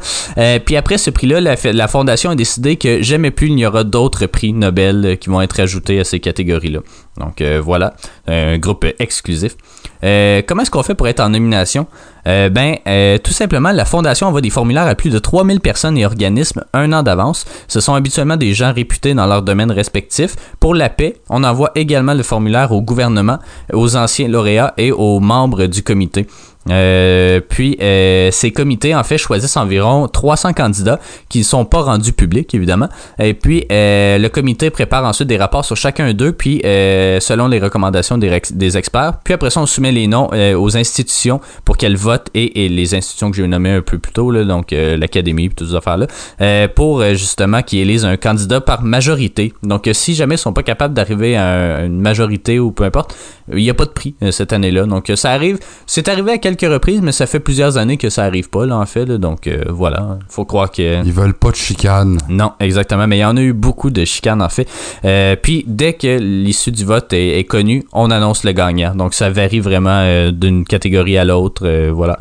Puis après ce prix-là, la, la fondation a décidé que jamais plus il n'y aura d'autres prix Nobel qui vont être ajoutés à ces catégories-là. Donc voilà, un groupe exclusif. Euh, comment est-ce qu'on fait pour être en nomination? Euh, ben, euh, tout simplement, la fondation envoie des formulaires à plus de 3000 personnes et organismes un an d'avance. Ce sont habituellement des gens réputés dans leur domaine respectif. Pour la paix, on envoie également le formulaire au gouvernement, aux anciens lauréats et aux membres du comité. Euh, puis euh, ces comités en fait choisissent environ 300 candidats qui ne sont pas rendus publics évidemment. Et puis euh, le comité prépare ensuite des rapports sur chacun d'eux puis selon les recommandations des, experts. Puis après ça on soumet les noms aux institutions pour qu'elles votent et, et les institutions que j'ai nommées un peu plus tôt là, donc l'académie puis toutes ces affaires là pour justement qu'ils élisent un candidat par majorité. Donc si jamais ils sont pas capables d'arriver à un- une majorité ou peu importe il n'y a pas de prix cette année-là. Donc euh, ça arrive, c'est arrivé à quelques reprises, mais ça fait plusieurs années que ça arrive pas là en fait. là. donc euh, voilà, faut croire que Ils veulent pas de chicane. non, exactement. Mais il y en a eu beaucoup de chicanes, en fait. Euh, puis, dès que l'issue du vote est, est connue, on annonce le gagnant. Donc, ça varie vraiment euh, d'une catégorie à l'autre. euh, voilà.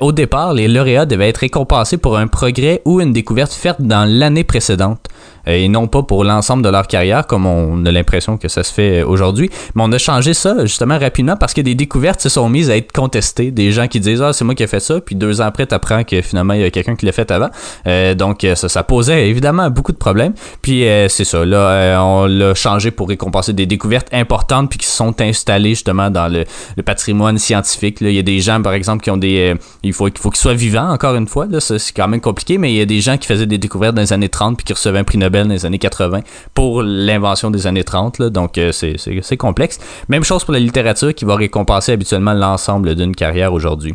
Au départ, les lauréats devaient être récompensés pour un progrès ou une découverte faite dans l'année précédente. Euh, Et non pas pour l'ensemble de leur carrière, comme on a l'impression que ça se fait euh, aujourd'hui. Mais on a changé ça, justement, rapidement, parce que des découvertes se sont mises à être contestées. Des gens qui disent, ah, c'est moi qui ai fait ça. Puis deux ans après, t'apprends que finalement, il y a quelqu'un qui l'a fait avant. Euh, donc euh, ça, ça posait évidemment beaucoup de problèmes. Puis euh, c'est ça, là, on l'a changé pour récompenser des découvertes importantes puis qui se sont installées justement dans le, patrimoine scientifique. Là. Il y a des gens, par exemple, qui ont des... il faut, faut qu'ils soient vivants, encore une fois. Là, c'est quand même compliqué, mais il y a des gens qui faisaient des découvertes dans les années 30 puis qui recevaient un prix Nobel dans les années 80 pour l'invention des années 30. Là. Donc euh, c'est, complexe. Même chose pour la littérature qui va récompenser habituellement l'ensemble d'une carrière aujourd'hui.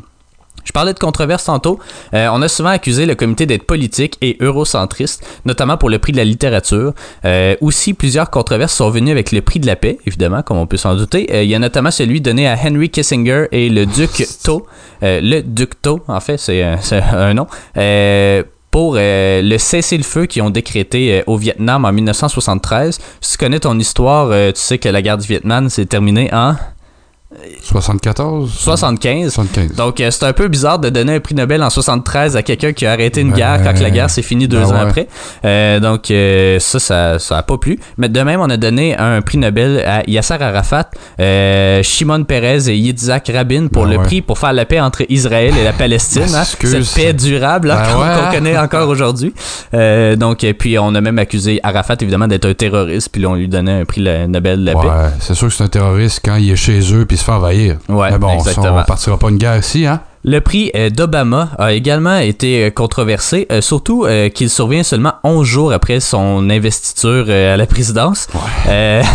Je parlais de controverse tantôt. Euh, on a souvent accusé le comité d'être politique et eurocentriste, notamment pour le prix de la littérature. Euh, aussi, plusieurs controverses sont venues avec le prix de la paix, évidemment, comme on peut s'en douter. Il y a notamment celui donné à Henry Kissinger et le duc [laughs] To. Le duc To, en fait, c'est un nom. Pour euh, le cessez-le-feu qu'ils ont décrété euh, au Vietnam en 1973. Si tu connais ton histoire, euh, tu sais que la guerre du Vietnam s'est terminée en... 74? 75. 75. Donc, euh, c'est un peu bizarre de donner un prix Nobel en 73 à quelqu'un qui a arrêté une guerre quand la guerre s'est finie deux ben ans ouais. après. Euh, donc, euh, ça, ça, ça a pas plu. Mais de même, on a donné un prix Nobel à Yasser Arafat, Shimon Peres et Yitzhak Rabin pour Ben le ouais. prix pour faire la paix entre Israël et la Palestine. hein. Cette paix durable hein, Ben qu'on ouais. connaît encore aujourd'hui. Donc, et puis, on a même accusé Arafat, évidemment, d'être un terroriste. Puis on lui donnait un prix Nobel de la paix. C'est sûr que c'est un terroriste quand il est chez eux puis il se fait envahir. Ouais, Mais bon, exactement. on partira pas une guerre ici, hein? Le prix euh, d'Obama a également été euh, controversé, euh, surtout qu'il survient seulement 11 jours après son investiture à la présidence. [laughs]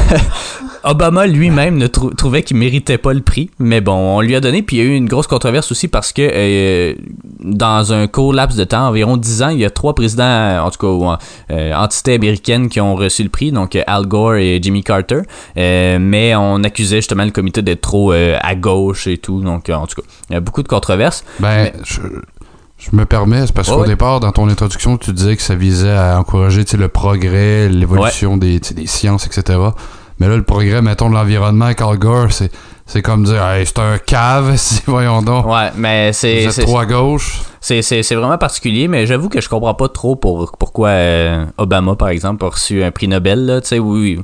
Obama lui-même ne trou- trouvait qu'il méritait pas le prix, mais bon, on lui a donné, puis il y a eu une grosse controverse aussi parce que euh, dans un court laps de temps, environ 10 ans, il y a trois présidents, en tout cas, ou, euh, entités américaines qui ont reçu le prix, donc euh, Al Gore et Jimmy Carter, Euh, mais on accusait justement le comité d'être trop euh, à gauche et tout, donc euh, en tout cas, il y a beaucoup de controverses. Ben, je, je me permets, c'est parce qu'au ouais. départ, dans ton introduction, tu disais que ça visait à encourager le progrès, l'évolution des, des sciences, etc. Mais là, le progrès, mettons, de l'environnement avec Al Gore, c'est, c'est comme dire, hey, c'est un cave, [laughs] si, voyons donc. Ouais, mais Vous c'est êtes trop à gauche. c'est c'est c'est vraiment particulier, mais j'avoue que je comprends pas trop pour pourquoi euh, Obama par exemple a reçu un prix Nobel là, tu sais oui.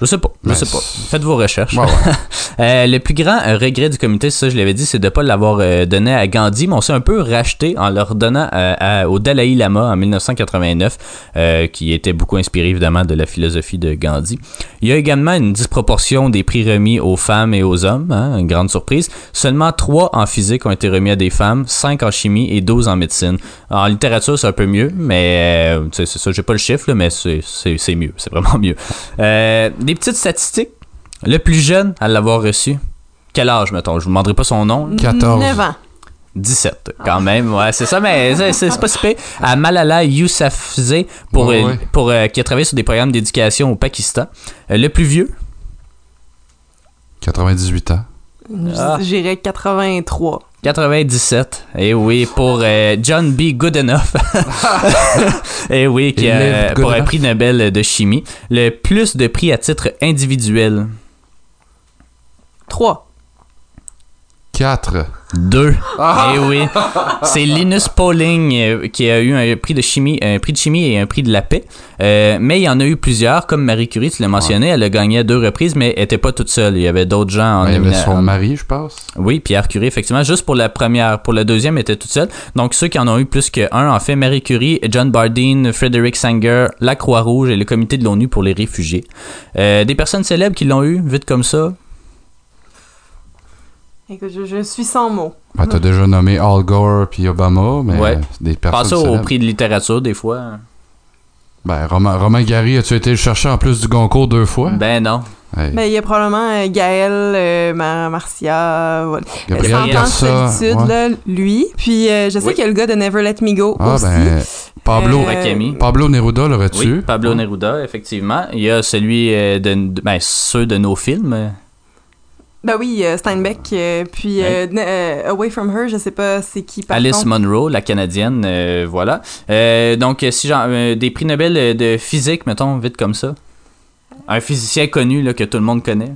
Je sais pas, je Ben, sais pas. Faites vos recherches. Ouais, ouais. [laughs] Euh, le plus grand euh, regret du comité, c'est ça je l'avais dit, c'est de pas l'avoir euh, donné à Gandhi, mais on s'est un peu racheté en leur donnant à- au Dalai Lama en 1989, euh, qui était beaucoup inspiré évidemment de la philosophie de Gandhi. Il y a également une disproportion des prix remis aux femmes et aux hommes, hein, une grande surprise. Seulement 3 en physique ont été remis à des femmes, 5 en chimie et 12 en médecine. En littérature, c'est un peu mieux, mais euh, c'est ça, j'ai pas le chiffre, là, mais c'est mieux, c'est vraiment mieux. Des petites statistiques. Le plus jeune à l'avoir reçu, quel âge, mettons? Je vous demanderai pas son nom. 14. 9 ans. 17, quand même. Ouais, c'est ça, mais c'est- c'est c'est pas si pire. À Malala Yousafzai, pour, Ouais, euh, ouais. pour, euh, qui a travaillé sur des programmes d'éducation au Pakistan. Euh, le plus vieux, 98 ans. Ah. J'irais 83. 97. Et oui, pour euh, John B. Goodenough. [laughs] Et oui, qui a, lived pour un prix Nobel de chimie. Le plus de prix à titre individuel. 3. 4. Deux. Eh oui. C'est Linus Pauling euh, qui a eu un prix de chimie, un prix de chimie et un prix de la paix. Euh, mais il y en a eu plusieurs, comme Marie Curie, tu l'as mentionné, elle a gagné à deux reprises, mais elle était pas toute seule. Il y avait d'autres gens en il y avait son en- mari, je pense. Oui, Pierre Curie, effectivement, juste pour la première. Pour la deuxième, elle était toute seule. Donc, ceux qui en ont eu plus qu'un, en fait, Marie Curie, John Bardeen, Frederick Sanger, la Croix-Rouge et le comité de l'ONU pour les réfugiés. Euh, des personnes célèbres qui l'ont eu, vite comme ça? Écoute, je, je suis sans mots. Ben, t'as déjà nommé Al Gore puis Obama, mais Ouais. des personnes au prix de littérature, des fois. Ben, Romain, Romain Gary, as-tu été le chercher en plus du Goncourt deux fois? Ben non. Hey, Mais il y a probablement euh, Gaël, euh, Mar- Marcia, voilà. Gabriel Cent ans de Garça. solitude, ouais. là, lui. Puis euh, je sais Oui. qu'il y a le gars de Never Let Me Go Ah, aussi. ben, Pablo, Euh. Pablo Neruda l'aurais-tu? Oui, Pablo Neruda, effectivement. Il y a celui euh, de, de- ben, ceux de nos films. Ben oui, euh, Steinbeck, euh, puis euh, euh, Away From Her, je sais pas c'est qui par Alice contre. Munro, la canadienne, euh, voilà. Euh, donc, si euh, des prix Nobel de physique, mettons, vite comme ça. Un physicien connu là, que tout le monde connaît.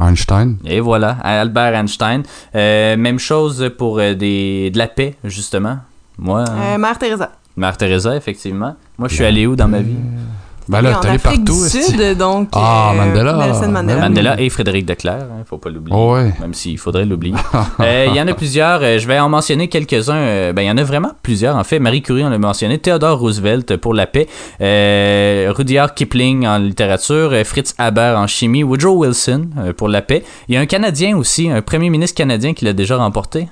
Einstein. Et voilà, Albert Einstein. Euh, même chose pour euh, des, de la paix, justement. Moi, Euh, Mère Teresa. Mère Teresa, effectivement. Moi, je suis allé où dans ma vie? Ben là, t'es allé partout. du. Sud, donc. Ah, euh, Mandela. Nelson Mandela. Ben Mandela et Frédéric Declerc, hein, faut pas l'oublier. Oh ouais. Même s'il faudrait l'oublier. Euh, Il y en a plusieurs, euh, je vais en mentionner quelques-uns. euh, ben, il y en a vraiment plusieurs, en fait. Marie Curie, on l'a mentionné. Theodore Roosevelt pour la paix. Euh, Rudyard Kipling en littérature. euh, Fritz Haber en chimie. Woodrow Wilson euh, pour la paix. Il y a un Canadien aussi, un premier ministre canadien qui l'a déjà remporté.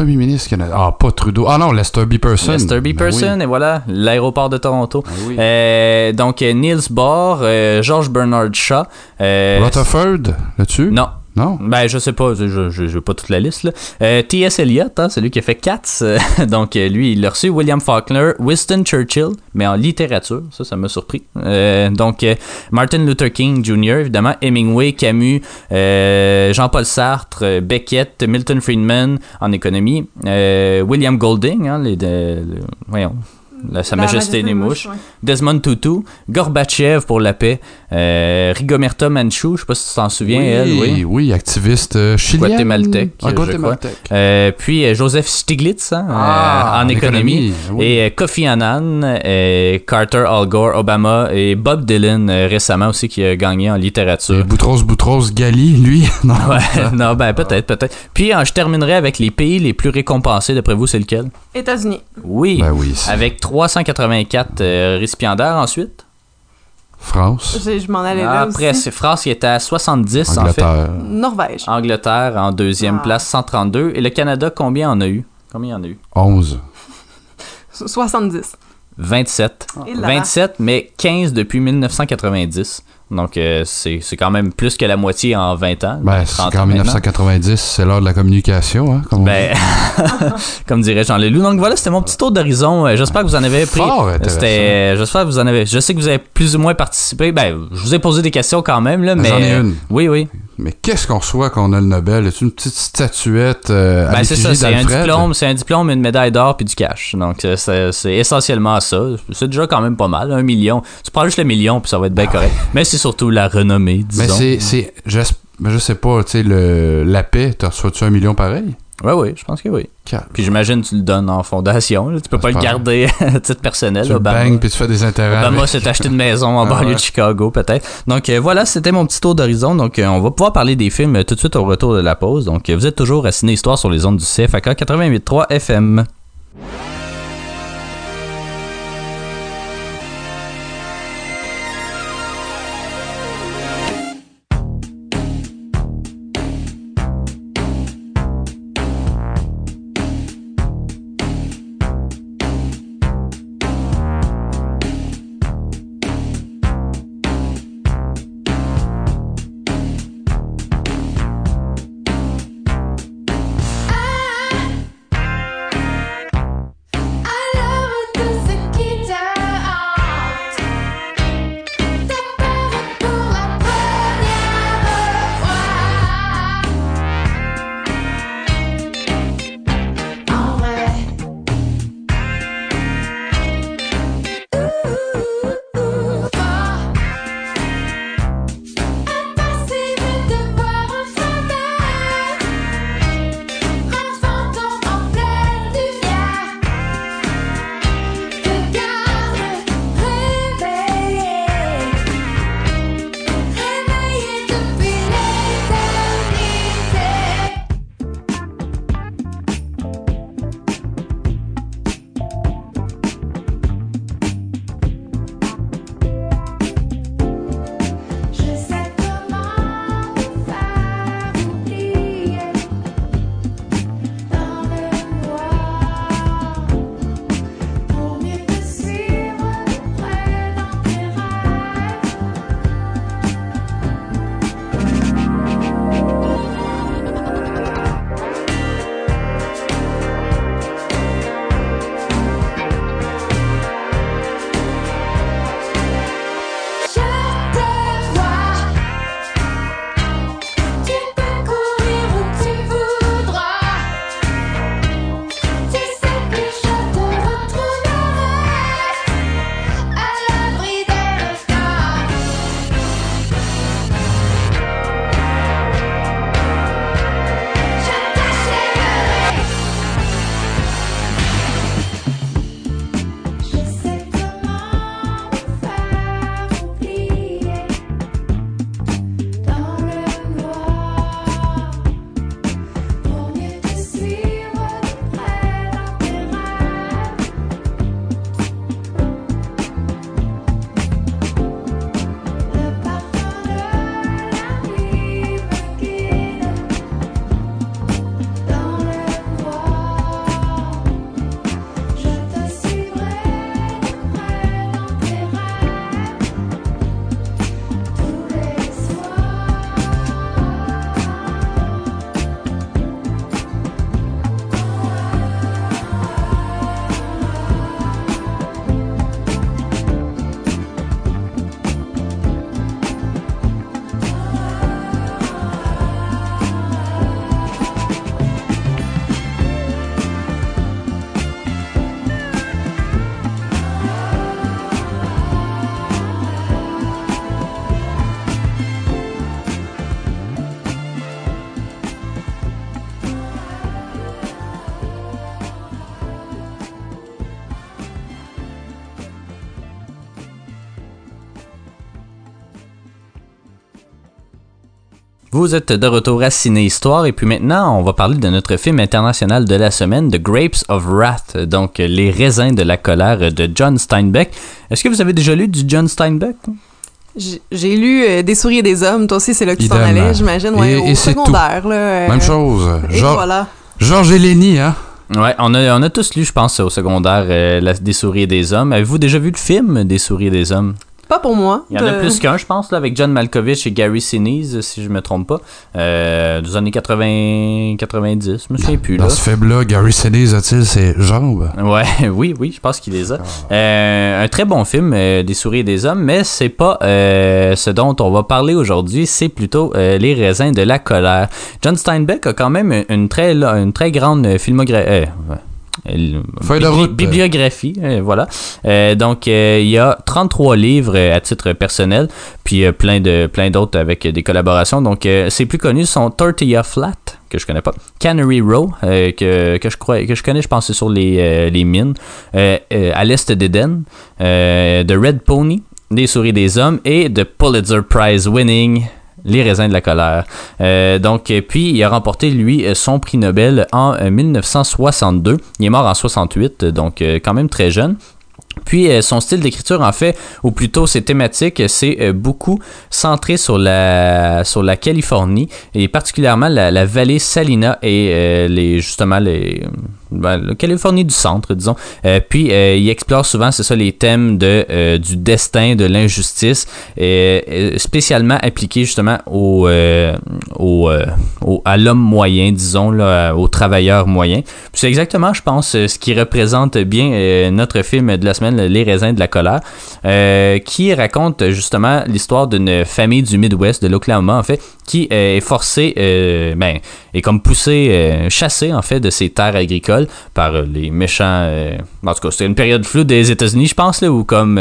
Premier ministre canadien. Ah, pas Trudeau. Ah non, Lester B. Person. Lester B. Ben Person, oui. et voilà, l'aéroport de Toronto. Ben oui. Euh, donc, euh, Niels Bohr, euh, George Bernard Shaw. Rutherford, là-dessus? Non, Non? Ben, je sais pas, je je- je- j'ai pas toute la liste. là. Euh, T.S. Eliot, hein, celui qui a fait Cats, euh, [laughs] donc euh, lui, il l'a reçu. William Faulkner, Winston Churchill, mais en littérature, ça, ça m'a surpris. Euh, donc, euh, Martin Luther King Jr., évidemment, Hemingway, Camus, euh, Jean-Paul Sartre, euh, Beckett, Milton Friedman en économie, euh, William Golding, hein, les, de- le- voyons, la- Sa La Majesté des Mouches, Desmond Tutu, Gorbatchev pour la paix, Euh, Rigoberta Menchú, je sais pas si tu t'en souviens, elle, oui. oui, activiste euh, chilienne. Guatémaltèque, Ah. Euh, puis euh, Joseph Stiglitz hein, Ah, euh, en en économie, économie, oui. et euh, Kofi Annan, euh, Carter, Al Gore, Obama et Bob Dylan euh, récemment aussi qui a gagné en Et littérature. Boutros Boutros Gali, lui? [laughs] non. Ouais, non, ben peut-être, peut-être. Puis euh, je terminerai avec les pays les plus récompensés. D'après vous, c'est lequel? États-Unis. Oui. Ben oui, Avec 384 euh, récipiendaires ensuite? France, Je, je m'en allais là Après, aussi. c'est France qui était à 70 en fait. Angleterre. Norvège. Angleterre en deuxième Ah. place, 132. Et le Canada, combien en a eu? Combien en a eu? 11. So- 70. 27. Et là. 27, mais 15 depuis 1990. Donc, euh, c'est c'est quand même plus que la moitié en 20 ans. Ben, 30 c'est maintenant. 1990, c'est l'heure de la communication, hein, comme Ben, [laughs] comme dirait Jean Leloup. Donc voilà, c'était mon petit tour d'horizon. Euh, J'espère que vous en avez pris. C'était, j'espère que vous en avez. Je sais que vous avez plus ou moins participé. Ben, je vous ai posé des questions quand même là, mais. J'en ai une. Oui, oui. Mais qu'est-ce qu'on reçoit quand on a le Nobel? Est-ce une petite statuette euh, Ben, c'est ça. C'est un diplôme, c'est un diplôme, une médaille d'or puis du cash. Donc euh, c'est c'est essentiellement ça. C'est déjà quand même pas mal, un million. Tu prends juste le million puis ça va être bien correct. Mais c'est surtout la renommée, disons. Mais c'est, je sais pas, tu sais, la paix, t'en reçois-tu un million pareil? Ouais, oui, je pense que oui. Puis j'imagine que tu le donnes en fondation. là. Tu peux pas le garder [laughs] à titre personnel. Tu Obama. bangs puis tu fais des intérêts. Obama s'est acheté une maison en Ah banlieue ouais. de Chicago, peut-être. Donc euh, voilà, c'était mon petit tour d'horizon. Donc euh, on va pouvoir parler des films euh, tout de suite au retour de la pause. Donc vous êtes toujours à Ciné Histoire sur les ondes du CFAK 88.3 FM. Vous êtes de retour à Ciné Histoire et puis maintenant on va parler de notre film international de la semaine, The Grapes of Wrath, donc Les raisins de la colère de John Steinbeck. Est-ce que vous avez déjà lu du John Steinbeck J'ai lu euh, Des souris et des hommes. Toi aussi, c'est là que tu t'en allais, j'imagine. Ouais, Et- au et secondaire, là. euh, Même chose. Et Georges voilà. Georges et Lénie, hein? Ouais, on a, on a tous lu, je pense, au secondaire, euh, la- Des souris et des hommes. Avez-vous déjà vu le film Des souris et des hommes? Pas pour moi. Il y en a Euh, plus qu'un, je pense, là, avec John Malkovich et Gary Sinise, si je me trompe pas. Euh, des années 80, 90, je me souviens plus. Dans Là. ce faible-là, Gary Sinise a-t-il ses jambes? Ouais, [laughs] oui, oui, je pense qu'il les a. Euh, un très bon film, euh, Des souris et des hommes, mais c'est pas euh, ce dont on va parler aujourd'hui, c'est plutôt euh, Les raisins de la colère. John Steinbeck a quand même une très, une très grande filmographie. Feuille de route. bibliographie, euh, voilà. Euh, donc, euh, il y a 33 livres euh, à titre personnel, puis plein de plein d'autres avec des collaborations. Donc, ses plus connus sont Tortilla Flat, que je connais pas, Cannery Row, que, que je crois que je connais, je pense c'est sur les, les mines, à l'est d'Eden, euh, The Red Pony, Des souris des hommes et de Pulitzer Prize winning les raisins de la colère. Euh, donc, euh, puis il a remporté, lui, euh, son prix Nobel en euh, 1962. Il est mort en 68, euh, donc quand même très jeune. Puis son style d'écriture, en fait, ou plutôt ses thématiques, c'est beaucoup centré sur la, Californie et particulièrement la, vallée Salina et les, justement les, ben, la Californie du centre, disons. Euh, puis euh, il explore souvent, c'est ça, les thèmes de, euh, du destin, de l'injustice, euh, spécialement appliqués justement au, euh, au, euh, au- à l'homme moyen, disons, là, au travailleur moyen. C'est exactement, je pense, ce qui représente bien notre film de la semaine, Les raisins de la colère, qui raconte justement l'histoire d'une famille du Midwest, de l'Oklahoma, en fait, qui est forcée, euh, ben, est comme poussée, euh, chassée, en fait, de ses terres agricoles par les méchants. euh, en tout cas, c'est une période floue des États-Unis, je pense, là, où comme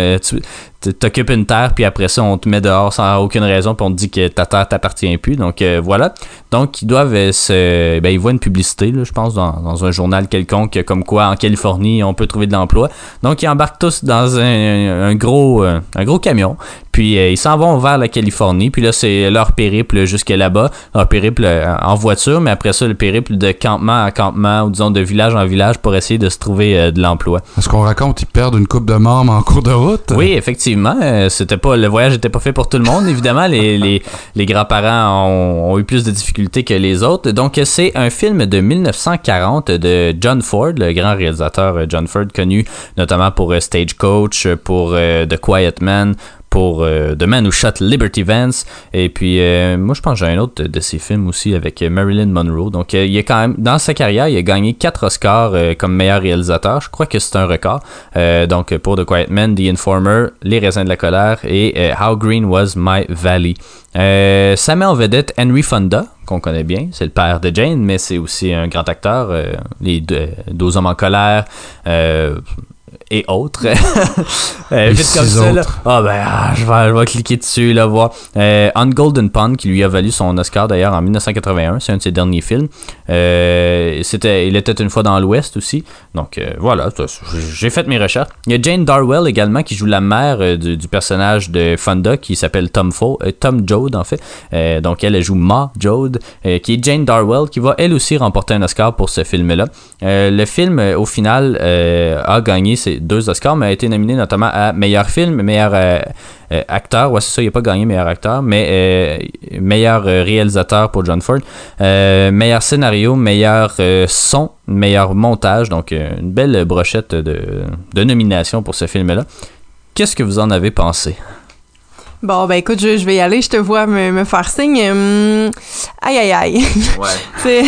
t'occupes une terre, puis après ça, on te met dehors sans aucune raison, puis on te dit que ta terre t'appartient plus. Donc euh, voilà. Donc ils doivent euh, se. Ben, ils voient une publicité, là, je pense, dans, dans un journal quelconque, comme quoi en Californie, on peut trouver de l'emploi. Donc ils embarquent tous dans un, un gros, euh, un gros camion. Puis euh, ils s'en vont vers la Californie. Puis là, c'est leur périple jusque là-bas. Leur périple en voiture, mais après ça, le périple de campement à campement, ou disons de village en village pour essayer de se trouver de l'emploi. Est-ce qu'on raconte qu'ils perdent une coupe de membres en cours de route? Oui, effectivement. Euh, c'était le voyage n'était pas fait pour tout le monde. Évidemment, les, les, grands-parents ont, eu plus de difficultés que les autres. Donc, c'est un film de 1940 de John Ford, le grand réalisateur euh, John Ford, connu notamment pour euh, Stagecoach, pour The Quiet Man, pour euh, The Man Who Shot Liberty Vance. Et puis, euh, moi, je pense que j'ai un autre de, ses films aussi avec euh, Marilyn Monroe. Donc, euh, il est quand même, dans sa carrière, il a gagné quatre Oscars comme meilleur réalisateur. Je crois que c'est un record. Donc, pour The Quiet Man, The Informer, Les raisins de la colère et How Green Was My Valley. Ça met en vedette Henry Fonda, qu'on connaît bien. C'est le père de Jane, mais c'est aussi un grand acteur. les deux hommes en colère. Et autres. [laughs] Euh, vite comme ça, là. Ah ben, ah, je, vais, je vais cliquer dessus, là, voir. Euh, On Golden Pond, qui lui a valu son Oscar d'ailleurs en 1981, c'est un de ses derniers films. Euh, c'était, il était une fois dans l'Ouest aussi. Donc euh, voilà, j'ai fait mes recherches. Il y a Jane Darwell également qui joue la mère euh, du, du personnage de Fonda qui s'appelle Tom, Fo, Tom Joad en fait. Donc elle, elle joue Ma Joad, euh, qui est Jane Darwell, qui va elle aussi remporter un Oscar pour ce film-là. Le film, au final, a gagné ses deux Oscars, mais a été nominé notamment à meilleur film, meilleur euh, euh, acteur. Ouais, c'est ça, il n'a pas gagné meilleur acteur, mais euh, meilleur réalisateur pour John Ford. Meilleur scénario, meilleur son, meilleur montage. Donc, une belle brochette de, de nominations pour ce film-là. Qu'est-ce que vous en avez pensé? Bon, ben écoute, je, je vais y aller, je te vois me, me faire signe. Hum, aïe, aïe, aïe. Ouais. [laughs]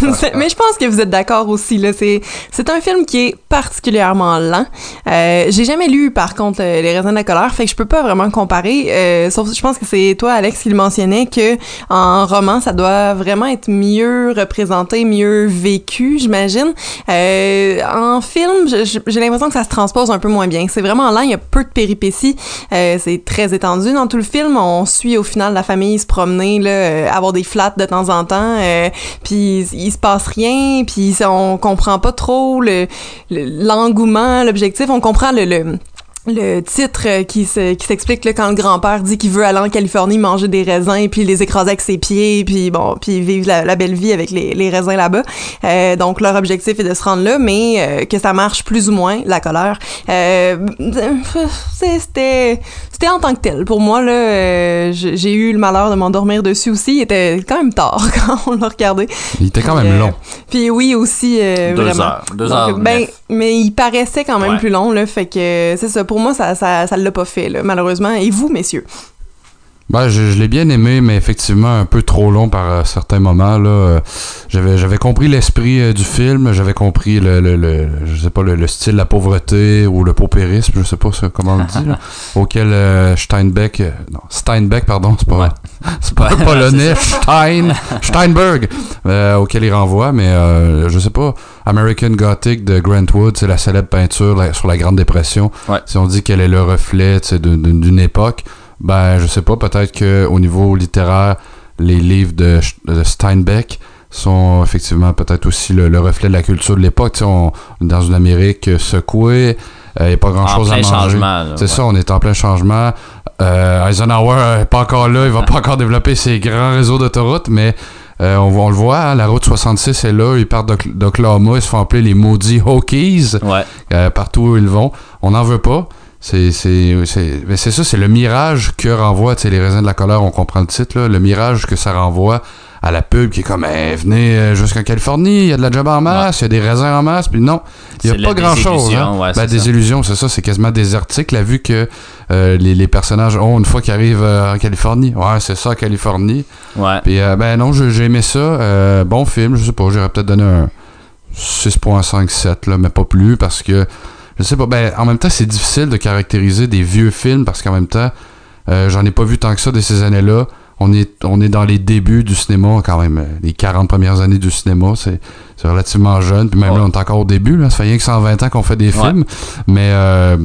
[laughs] Mais je pense que vous êtes d'accord aussi. Là. C'est, c'est un film qui est particulièrement lent. Euh, j'ai jamais lu, par contre, euh, Les raisins de la colère, fait que je peux pas vraiment comparer. Euh, sauf je pense que c'est toi, Alex, qui le mentionnait, que en roman, ça doit vraiment être mieux représenté, mieux vécu, j'imagine. Euh, en film, j'ai l'impression que ça se transpose un peu moins bien. C'est vraiment lent, il y a peu de péripéties. Euh, c'est très étendu dans tout le film. On suit au final la famille se promener, là, euh, avoir des flats de temps en temps. euh, puis il se passe rien, puis on comprend pas trop le- l'engouement, l'objectif. On comprend le, le le titre qui se- qui s'explique là, quand le grand-père dit qu'il veut aller en Californie manger des raisins puis les écraser avec ses pieds puis bon puis vivre la, la belle vie avec les, les raisins là-bas Euh, donc leur objectif est de se rendre là mais euh, que ça marche plus ou moins la colère euh, c'était c'était en tant que tel pour moi là euh, j'ai eu le malheur de m'endormir dessus aussi il était quand même tard [laughs] quand on l'a regardé Il était quand Puis, même euh, long. puis oui aussi euh, Deux vraiment heures. Deux Donc, heures. ben, neuf. mais il paraissait quand même Ouais. plus long, là. Fait que c'est ça. Pour moi, ça, ça, ça l'a pas fait, malheureusement. Et vous, messieurs? Ben, je, je l'ai bien aimé, mais effectivement un peu trop long par euh, certains moments. Là, Euh, j'avais, j'avais compris l'esprit euh, du film, j'avais compris le, le, le- je sais pas, le, le style, la pauvreté ou le paupérisme, je sais pas ça, comment on le dit, là, [laughs] auquel Steinbeck, non, Steinbeck, pardon, c'est pas, Ouais. [laughs] c'est pas Ouais, polonais, [laughs] Stein, Steinberg, auquel il renvoie, mais euh, je sais pas, American Gothic de Grant Wood, c'est la célèbre peinture là, sur la Grande Dépression. Ouais. Si on dit qu'elle est le reflet d'une époque, ben je sais pas, peut-être que au niveau littéraire, les livres de, Steinbeck sont effectivement peut-être aussi le, le reflet de la culture de l'époque. Tu sais, on dans une Amérique secouée, il n'y a pas grand-chose à manger. C'est ouais. ça, on est en plein changement. Euh, Eisenhower n'est pas encore là, il va pas encore développer ses grands réseaux d'autoroutes, mais euh, on, on le voit, hein, la route 66 est là, ils partent d'Oklahoma, ils se font appeler les maudits Hokies Ouais. euh, partout où ils vont. On n'en veut pas. C'est ça, c'est le mirage que renvoie, les raisins de la colère, on comprend le titre là, le mirage que ça renvoie à la pub qui est comme Eh, venez euh, jusqu'en Californie, il y a de la job en masse, il y a des raisins en masse, puis non, il n'y a la pas grand chose. ouais, ben, des ça. illusions, c'est ça, c'est quasiment désertique, là, vu que euh, les, les personnages ont une fois qu'ils arrivent euh, en Californie. Ouais, c'est ça, Californie. Ouais. Puis euh, ben non, j'ai aimé ça. Bon film, je sais pas, j'aurais peut-être donné un 6.57 là, mais pas plus parce que je sais pas. Ben en même temps, c'est difficile de caractériser des vieux films parce qu'en même temps, euh, j'en ai pas vu tant que ça de ces années-là. On est, on est dans les débuts du cinéma, quand même, euh, les 40 premières années du cinéma, c'est c'est relativement jeune. Puis même Ouais. là, on est encore au début, là. ça fait rien que 120 ans qu'on fait des Ouais. films. Mais euh,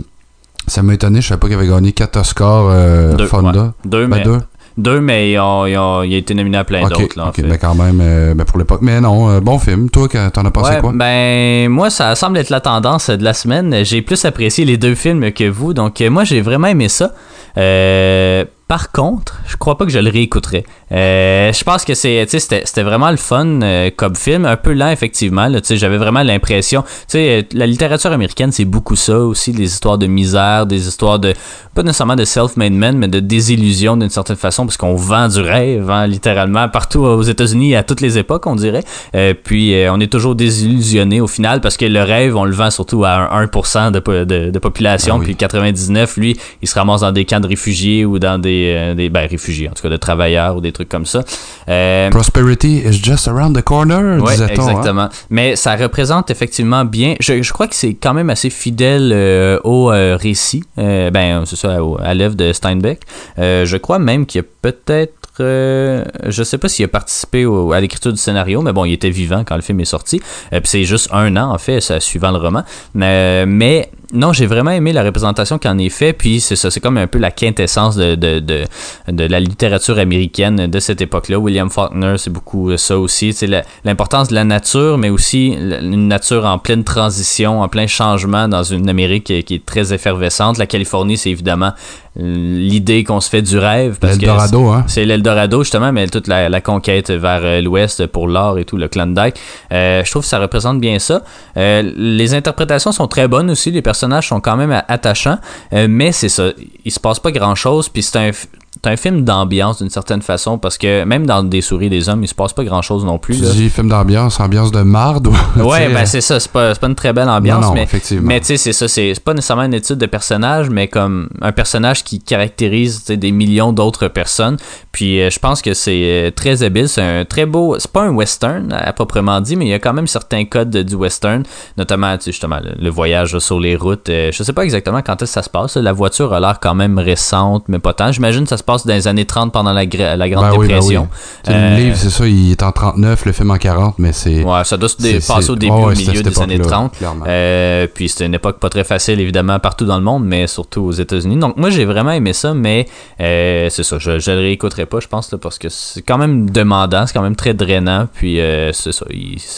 ça m'a étonné, je savais pas qu'il avait gagné 4 Oscars euh, Deux, Fonda. ouais. Deux, Ben, mais, deux. Deux, mais ils ont- il a été nominé à plein d'autres. ok, fait. mais quand même, euh, ben pour l'époque. Mais non, euh, bon film. Toi, t'en as pensé Ouais, quoi? Ben, moi, ça semble être la tendance de la semaine. J'ai plus apprécié les deux films que vous, donc euh, moi, j'ai vraiment aimé ça. Euh, par contre, je crois pas que je le réécouterai. Euh, je pense que c'est, c'était, vraiment le fun euh, comme film, un peu lent effectivement. j'avais vraiment l'impression, euh, la littérature américaine, c'est beaucoup ça aussi, des histoires de misère, des histoires de, pas nécessairement de self-made men, mais de désillusion d'une certaine façon, parce qu'on vend du rêve, hein, littéralement, partout aux États-Unis à toutes les époques, on dirait. Euh, puis on est toujours désillusionné au final parce que le rêve, on le vend surtout à un 1% de, de, de population. Ah oui. Puis 99, lui, il se ramasse dans des camps de réfugiés ou dans des, euh, des ben, réfugiés, en tout cas de travailleurs ou des trucs comme ça. Euh, Prosperity is just around the corner, Ouais, disait-on. hein? exactement. Mais ça représente effectivement bien. Je, je crois que c'est quand même assez fidèle euh, au récit. Ben, c'est ça, au- à l'œuvre de Steinbeck. Je crois même qu'il y a peut-être. euh, je sais pas s'il a participé au- à l'écriture du scénario, mais bon, il était vivant quand le film est sorti. Euh, puis c'est juste un an, en fait, ça, suivant le roman. Mais non, j'ai vraiment aimé la représentation qu'il en est fait. Puis c'est ça, c'est comme un peu la quintessence de, de, de, de la littérature américaine de cette époque-là. William Faulkner, c'est beaucoup ça aussi. C'est l'importance de la nature, mais aussi une nature en pleine transition, en plein changement dans une Amérique qui est, qui est très effervescente. La Californie, c'est évidemment l'idée qu'on se fait du rêve. parce L'Eldorado, hein? c'est l'Eldorado, justement, mais toute la, la conquête vers euh, l'ouest pour l'or et tout, le Klondike. Euh, je trouve que ça représente bien ça. Euh, les interprétations sont très bonnes aussi, les personnages sont quand même attachants, euh, mais c'est ça, il se passe pas grand-chose, puis c'est un, c'est un film d'ambiance d'une certaine façon, parce que même dans Des souris des hommes, il se passe pas grand-chose non plus. Tu là. dis film d'ambiance, ambiance de marde ou. [laughs] Ouais, ben c'est ça, c'est pas, pas une très belle ambiance, Non, non, mais, effectivement. mais tu sais, c'est ça, c'est pas nécessairement une étude de personnage, mais comme un personnage qui caractérise des millions d'autres personnes. Puis euh, je pense que c'est euh, très habile, c'est un très beau, c'est pas un western à, proprement dit, mais il y a quand même certains codes de- du western, notamment justement le, le voyage sur les routes. Euh, je sais pas exactement quand est-ce que ça se passe, là. la voiture a l'air quand même récente, mais pas tant. J'imagine que ça se se passe dans les années 30 pendant la, gra- la Grande Ben oui, ben Dépression. oui. Sais, Euh, Le livre, c'est ça, il est en 39, le film en 40, mais c'est. Ouais, ça doit se passer au début, au ouais, milieu des années époque-là, 30. clairement. Euh, puis c'était une époque pas très facile, évidemment, partout dans le monde, mais surtout aux États-Unis. Donc moi, j'ai vraiment aimé ça, mais euh, c'est ça, je, je le réécouterai pas, je pense, là, parce que c'est quand même demandant, c'est quand même très drainant, puis euh, c'est ça,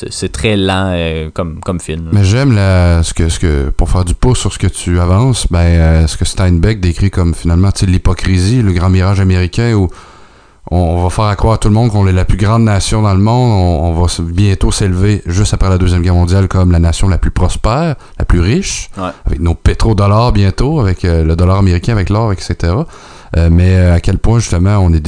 c'est très lent comme, comme film. Mais j'aime ce que, ce que, pour faire du pouce sur ce que tu avances, ben, ce que Steinbeck décrit comme finalement, tu sais, l'hypocrisie, le grand mirage américain où on, va faire à croire à tout le monde qu'on est la plus grande nation dans le monde, on, on va bientôt s'élever juste après la Deuxième Guerre mondiale comme la nation la plus prospère, la plus riche, Ouais. avec nos pétrodollars bientôt, avec euh, le dollar américain, avec l'or, etc. Euh, mais euh, à quel point justement on est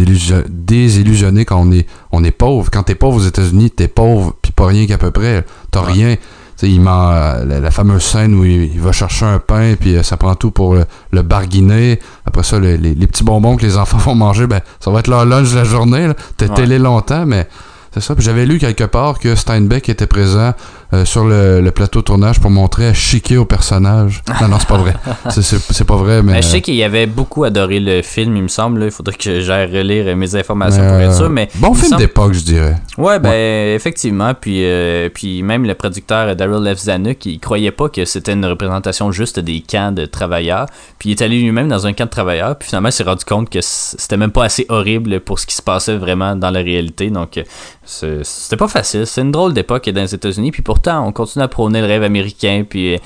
désillusionné quand on est on est pauvre. Quand t'es pauvre aux États-Unis, t'es pauvre puis pas rien qu'à peu près. T'as Ouais. rien. Tu sais, il ment, euh, la, la fameuse scène où il, il va chercher un pain puis euh, ça prend tout pour le, le barguiner. Après ça, le- les, les petits bonbons que les enfants [laughs] vont manger, ben ça va être leur lunch de la journée. T'es Ouais. télé longtemps, mais c'est ça. Puis j'avais lu quelque part que Steinbeck était présent euh, sur le, le plateau de tournage pour montrer à chiquer au personnage. Non, non, c'est pas vrai. [laughs] C'est- pas vrai, mais. Ben, je sais qu'il avait beaucoup adoré le film, il me semble. là. Il faudrait que j'aille relire mes informations mais, pour être euh, sûr. Mais bon film semble- d'époque, je dirais. Ouais, ben effectivement. Puis, euh, puis même le producteur euh, Daryl F. Zanuck, il croyait pas que c'était une représentation juste des camps de travailleurs. Puis il est allé lui-même dans un camp de travailleurs. Puis finalement, il s'est rendu compte que c'était même pas assez horrible pour ce qui se passait vraiment dans la réalité. Donc, euh, c'était pas facile. C'est une drôle d'époque dans les États-Unis. Puis pourtant, on continue à prôner le rêve américain. Puis. euh,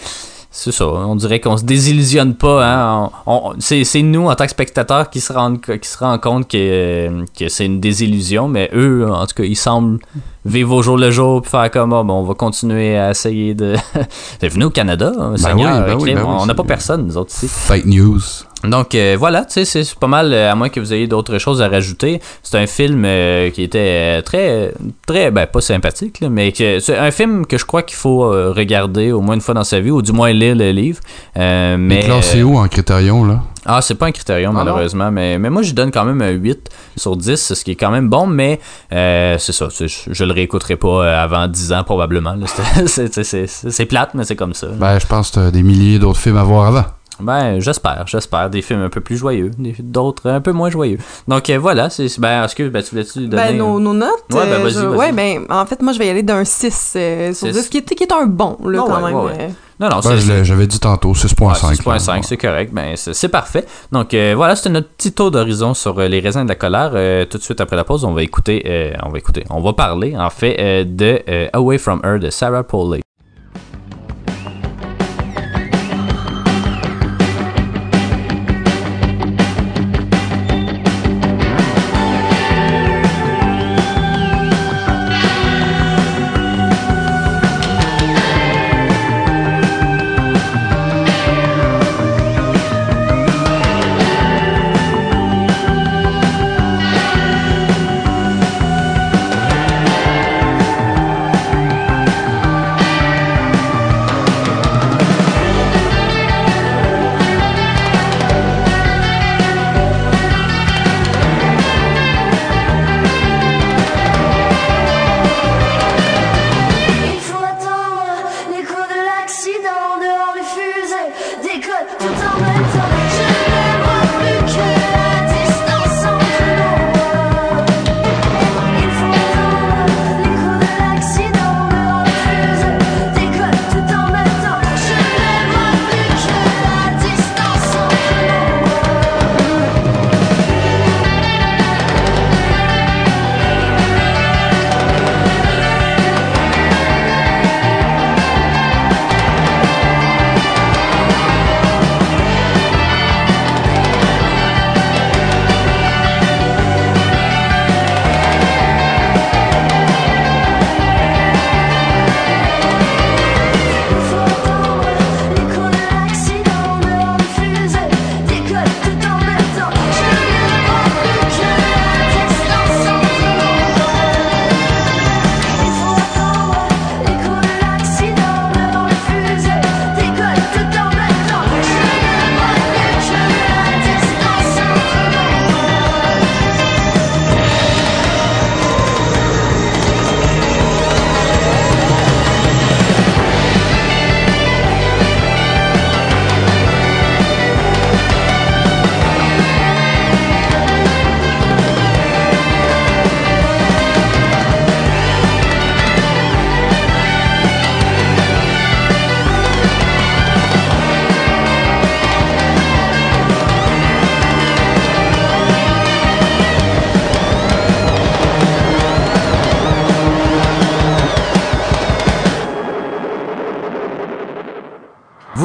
c'est ça, on dirait qu'on se désillusionne pas. Hein? On- on- c'est, c'est nous, en tant que spectateurs, qui se rendent, qui se rendent compte que, que c'est une désillusion, mais eux, en tout cas, ils semblent vivre au jour le jour puis faire comme, Ah, bon, on va continuer à essayer de... [laughs] Venez au Canada, hein, Seigneur, oui, ben oui, ben oui, on n'a pas personne, nous autres, ici. Fake news. Donc euh, voilà, tu sais, c'est pas mal, euh, à moins que vous ayez d'autres choses à rajouter. C'est un film euh, qui était euh, très, très, ben pas sympathique, là, mais que c'est un film que je crois qu'il faut euh, regarder au moins une fois dans sa vie, ou du moins lire le livre. Euh, mais classé où en critérion, là? ah, c'est pas un critérium, Ah malheureusement, mais, mais moi, je donne quand même un 8 sur 10, ce qui est quand même bon, mais euh, c'est ça, je, je le réécouterai pas avant 10 ans, probablement. [laughs] C'est- plate, mais c'est comme ça. Ben, je pense que t'as des milliers d'autres films à voir avant. Ben, j'espère, j'espère. Des films un peu plus joyeux, des- d'autres un peu moins joyeux. Donc, euh, voilà, c'est... Ben, excuse, ben, tu voulais-tu donner... Ben, nos, nos notes. Ouais, ben, euh, vas-y, je- vas-y. ouais, ben, en fait, moi, je vais y aller d'un 6 euh, sur Six. 10, qui est, qui est un bon, là, quand ouais, même. ouais, ouais. euh. Non, non, Ben, c'est... je l'ai- J'avais dit tantôt, 6.5. Ouais, 6.5, là. c'est correct. Ben, c'est parfait. Donc, euh, voilà, c'était notre petit tour d'horizon sur euh, les raisins de la colère. Euh, tout de suite après la pause, on va écouter, euh, on va écouter, on va parler, en fait, euh, de euh, Away From Her de Sarah Polley.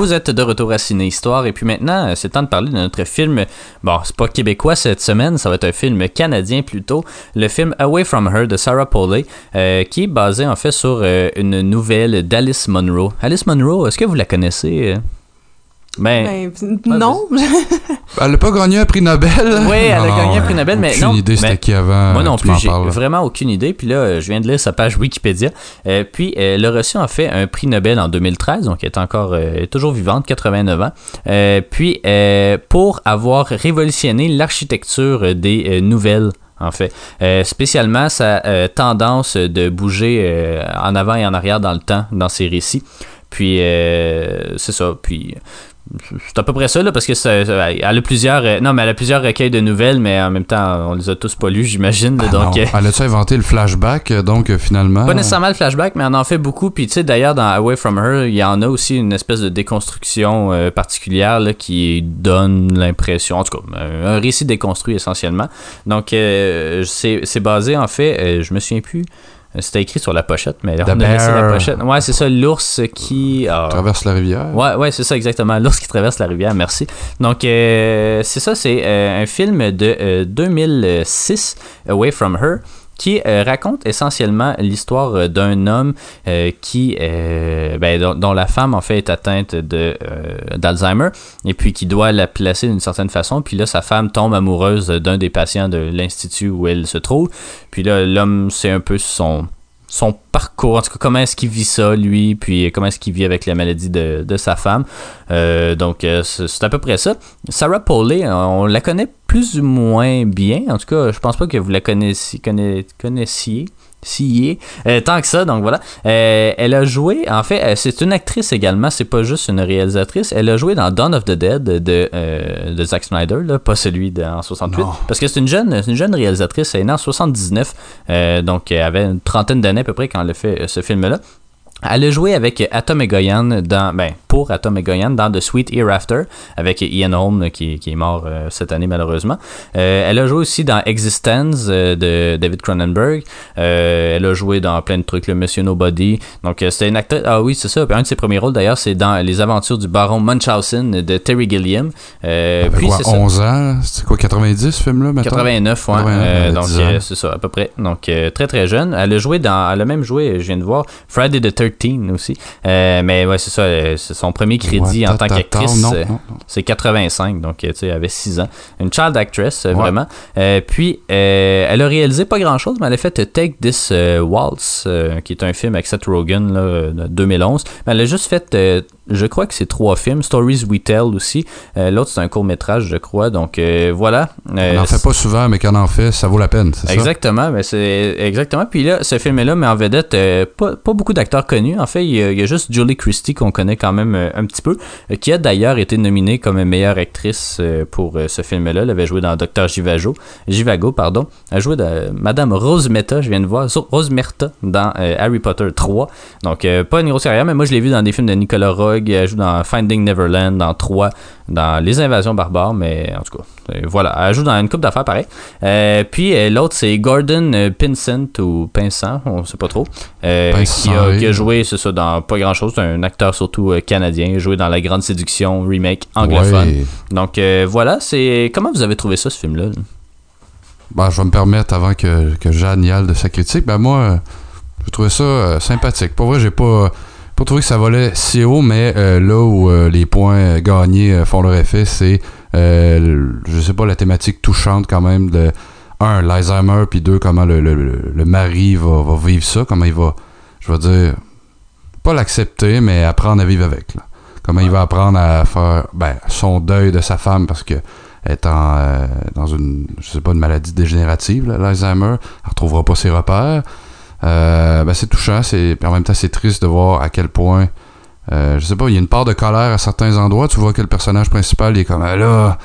Vous êtes de retour à Ciné Histoire et puis maintenant, euh, c'est temps de parler de notre film. Bon, c'est pas québécois cette semaine, ça va être un film canadien plutôt. Le film Away from Her de Sarah Polley, euh, qui est basé en fait sur euh, une nouvelle d'Alice Munro. Alice Munro, est-ce que vous la connaissez? Ben, Ben, non. [laughs] Elle n'a pas gagné un prix Nobel? [laughs] Oui, elle a gagné un prix Nobel, mais aucune non. idée c'était qui avant. Moi non plus, j'ai vraiment aucune idée. Puis là, je viens de lire sa page Wikipédia. Euh, puis, euh, elle a reçu en fait un prix Nobel en 2013, donc elle est encore euh, toujours vivante, 89 ans. Euh, puis, euh, pour avoir révolutionné l'architecture des euh, nouvelles. En fait, Euh, spécialement sa euh, tendance de bouger euh, en avant et en arrière dans le temps dans ses récits. Puis euh, c'est ça. Puis c'est à peu près ça, là, parce que ça, ça- elle a plusieurs. euh, non, mais elle a plusieurs recueils de nouvelles, mais en même temps, on les a tous pas lus, j'imagine. Ah donc, euh, Elle a-tu inventé le flashback, euh, donc finalement? pas nécessairement le flashback, mais on en fait beaucoup. Puis, tu sais, d'ailleurs, dans Away From Her, il y en a aussi une espèce de déconstruction euh, particulière là, qui donne l'impression, en tout cas, un, récit déconstruit essentiellement. Donc, c'est c'est basé, en fait, je me souviens plus. Euh, C'était écrit sur la pochette, mais on a laissé la pochette. Ouais, c'est ça, l'ours qui. ah, Traverse la rivière. Ouais, ouais, c'est ça exactement. [laughs] L'ours qui traverse la rivière, merci. Donc, euh, c'est ça, c'est euh, un film de euh, 2006, Away From Her, qui euh, raconte essentiellement l'histoire euh, d'un homme euh, qui, euh, ben, dont, dont la femme en fait est atteinte de d'Alzheimer et puis qui doit la placer d'une certaine façon. Puis là, sa femme tombe amoureuse d'un des patients de l'institut où elle se trouve. Puis là, l'homme, c'est un peu son son parcours, en tout cas comment est-ce qu'il vit ça lui, puis comment est-ce qu'il vit avec la maladie de, de sa femme. Euh, donc euh, c'est à peu près ça. Sarah Polley, on la connaît plus ou moins bien. En tout cas, je pense pas que vous la connaissiez, connaissiez sciée, euh, tant que ça. Donc voilà, Euh, elle a joué. En fait, euh, c'est une actrice également. C'est pas juste une réalisatrice. Elle a joué dans Dawn of the Dead de de Zack Snyder, là, pas celui de, en 68, Non. parce que c'est une jeune, une jeune réalisatrice. Elle est née en 79, euh, donc elle avait une trentaine d'années à peu près quand elle a fait ce film-là. Elle a joué avec Atom Egoyan dans, ben, pour Atom Egoyan dans The Sweet Hereafter avec Ian Holm qui, qui est mort euh, cette année malheureusement. Euh, elle a joué aussi dans Existence euh, de David Cronenberg. Elle a joué dans plein de trucs, le Monsieur Nobody. Donc c'était une actrice. Ah oui, c'est ça. Puis un de ses premiers rôles d'ailleurs, c'est dans Les Aventures du Baron Munchausen de Terry Gilliam. Euh, puis quoi, c'est ça. 11 ans? C'est quoi, 90 ce film-là, maintenant? 89, ouais. 89, Euh, elle a donc, 10 ans. c'est ça, à peu près. Donc, très, très jeune. Elle a joué dans. Elle a même joué, je viens de voir, Friday the 13 aussi. Euh, mais ouais, c'est ça. euh, C'est son premier crédit Ouais, en tant ta- ta- ta- qu'actrice. euh. C'est 85, donc, tu sais, elle avait 6 ans. Une child actress, Ouais. vraiment. Euh, puis, euh, elle a réalisé pas grand-chose, mais elle a fait Take This Waltz, qui est un film avec Seth Rogen, là, de 2011. Mais elle a juste fait, je crois que c'est trois films. Stories We Tell aussi. L'autre, c'est un court-métrage, je crois. Donc, voilà. On n'en fait pas souvent, mais quand on en fait, ça vaut la peine, c'est ça? Exactement, mais c'est exactement. Puis là, ce film-là met en vedette pas, pas beaucoup d'acteurs connus. En fait, il y, a, il y a juste Julie Christie qu'on connaît quand même euh, un petit peu, euh, qui a d'ailleurs été nominée comme meilleure actrice euh, pour ce film-là. Elle avait joué dans Docteur Givago, Givago, pardon. Elle a joué dans Madame Rose Meta, je viens de voir, sur Rose Merta dans Harry Potter 3. Donc, pas une grosse carrière, mais moi je l'ai vu dans des films de Nicolas Rogue. Elle joue dans Finding Neverland, dans 3, dans Les Invasions barbares, mais en tout cas, voilà. Elle joue dans une coupe d'affaires pareil. Euh, puis l'autre, c'est Gordon Pinsent ou Pinsent, on sait pas trop, euh, Pinsent, qui, a, oui. qui a joué, c'est ça, dans pas grand chose. C'est un acteur surtout euh, canadien. Joué dans La Grande Séduction, remake anglophone. Ouais. Donc euh, voilà, c'est. Comment vous avez trouvé ça, ce film-là? là? Ben, je vais me permettre, avant que, que Jeanne y aille de sa critique, ben moi, j'ai trouvé ça euh, sympathique. Pour vrai, j'ai pas, pas trouvé que ça volait si haut, mais euh, là où euh, les points gagnés euh, font leur effet, c'est, je sais pas, la thématique touchante quand même de, un, l'Alzheimer, puis deux, comment le, le, le- le mari va, va vivre ça, comment il va, je vais dire, pas l'accepter, mais apprendre à vivre avec. là. Comment il va apprendre à faire ben, son deuil de sa femme parce que étant euh, dans une je sais pas une maladie dégénérative l'Alzheimer, elle retrouvera pas ses repères. Euh, ben, c'est touchant, c'est en même temps c'est triste de voir à quel point euh, je sais pas, il y a une part de colère à certains endroits, tu vois que le personnage principal il est comme Ah, là